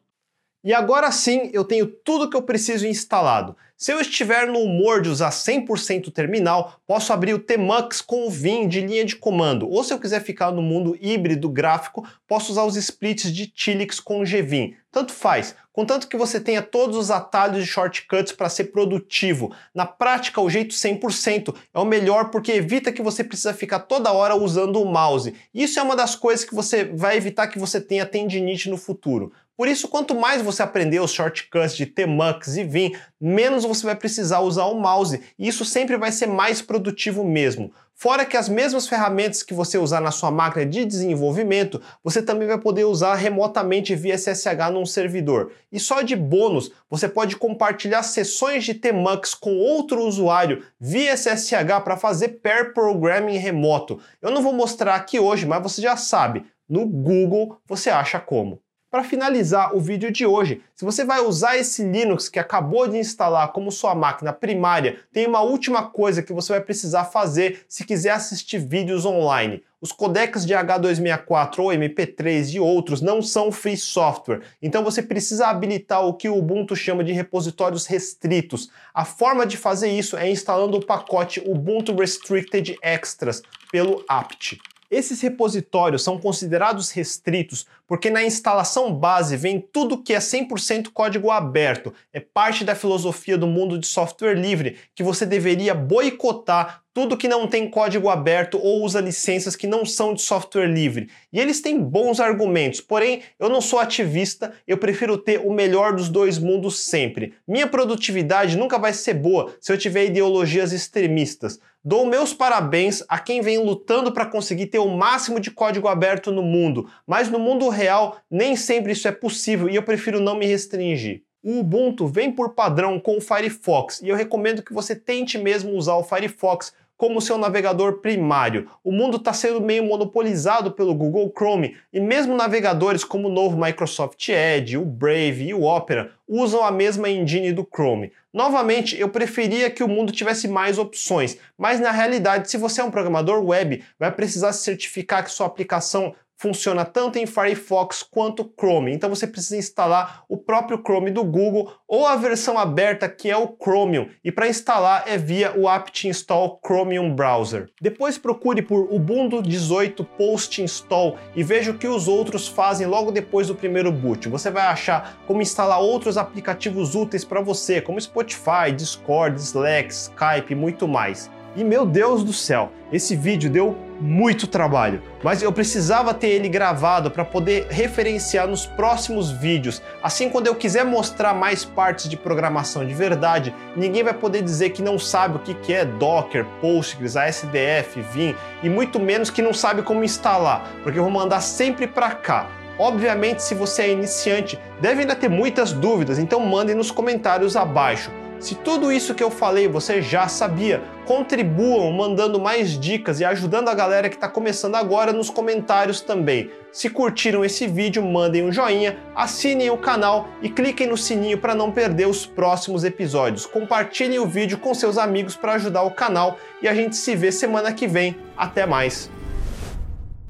E agora sim eu tenho tudo que eu preciso instalado. Se eu estiver no humor de usar 100% terminal, posso abrir o Tmux com o Vim de linha de comando, ou se eu quiser ficar no mundo híbrido gráfico, posso usar os splits de Tilix com Gvim. Tanto faz, contanto que você tenha todos os atalhos e shortcuts para ser produtivo. Na prática, o jeito 100% é o melhor porque evita que você precisa ficar toda hora usando o mouse. Isso é uma das coisas que você vai evitar que você tenha tendinite no futuro. Por isso, quanto mais você aprender os shortcuts de Tmux e Vim, menos você vai precisar usar o mouse, e isso sempre vai ser mais produtivo mesmo. Fora que as mesmas ferramentas que você usar na sua máquina de desenvolvimento, você também vai poder usar remotamente via SSH num servidor. E só de bônus, você pode compartilhar sessões de Tmux com outro usuário via SSH para fazer pair programming remoto. Eu não vou mostrar aqui hoje, mas você já sabe, no Google você acha como. Para finalizar o vídeo de hoje, se você vai usar esse Linux que acabou de instalar como sua máquina primária, tem uma última coisa que você vai precisar fazer se quiser assistir vídeos online. Os codecs de H264 ou MP3 e outros não são free software, então você precisa habilitar o que o Ubuntu chama de repositórios restritos. A forma de fazer isso é instalando o pacote Ubuntu Restricted Extras pelo apt. Esses repositórios são considerados restritos porque na instalação base vem tudo que é 100% código aberto. É parte da filosofia do mundo de software livre que você deveria boicotar tudo que não tem código aberto ou usa licenças que não são de software livre. E eles têm bons argumentos, porém eu não sou ativista, eu prefiro ter o melhor dos dois mundos sempre. Minha produtividade nunca vai ser boa se eu tiver ideologias extremistas. Dou meus parabéns a quem vem lutando para conseguir ter o máximo de código aberto no mundo, mas no mundo real nem sempre isso é possível e eu prefiro não me restringir. O Ubuntu vem por padrão com o Firefox e eu recomendo que você tente mesmo usar o Firefox como seu navegador primário. O mundo está sendo meio monopolizado pelo Google Chrome e mesmo navegadores como o novo Microsoft Edge, o Brave e o Opera usam a mesma engine do Chrome. Novamente, eu preferia que o mundo tivesse mais opções, mas na realidade, se você é um programador web, vai precisar se certificar que sua aplicação funciona tanto em Firefox quanto Chrome. Então você precisa instalar o próprio Chrome do Google ou a versão aberta que é o Chromium. E para instalar é via o apt install Chromium Browser. Depois procure por Ubuntu 18 post install e veja o que os outros fazem logo depois do primeiro boot. Você vai achar como instalar outros aplicativos úteis para você, como Spotify, Discord, Slack, Skype e muito mais. E meu Deus do céu, esse vídeo deu muito trabalho, mas eu precisava ter ele gravado para poder referenciar nos próximos vídeos. Assim, quando eu quiser mostrar mais partes de programação de verdade, ninguém vai poder dizer que não sabe o que é Docker, Postgres, ASDF, Vim e muito menos que não sabe como instalar, porque eu vou mandar sempre para cá. Obviamente, se você é iniciante, deve ainda ter muitas dúvidas, então mandem nos comentários abaixo. Se tudo isso que eu falei você já sabia, contribuam mandando mais dicas e ajudando a galera que está começando agora nos comentários também. Se curtiram esse vídeo, mandem um joinha, assinem o canal e cliquem no sininho para não perder os próximos episódios. Compartilhem o vídeo com seus amigos para ajudar o canal e a gente se vê semana que vem. Até mais!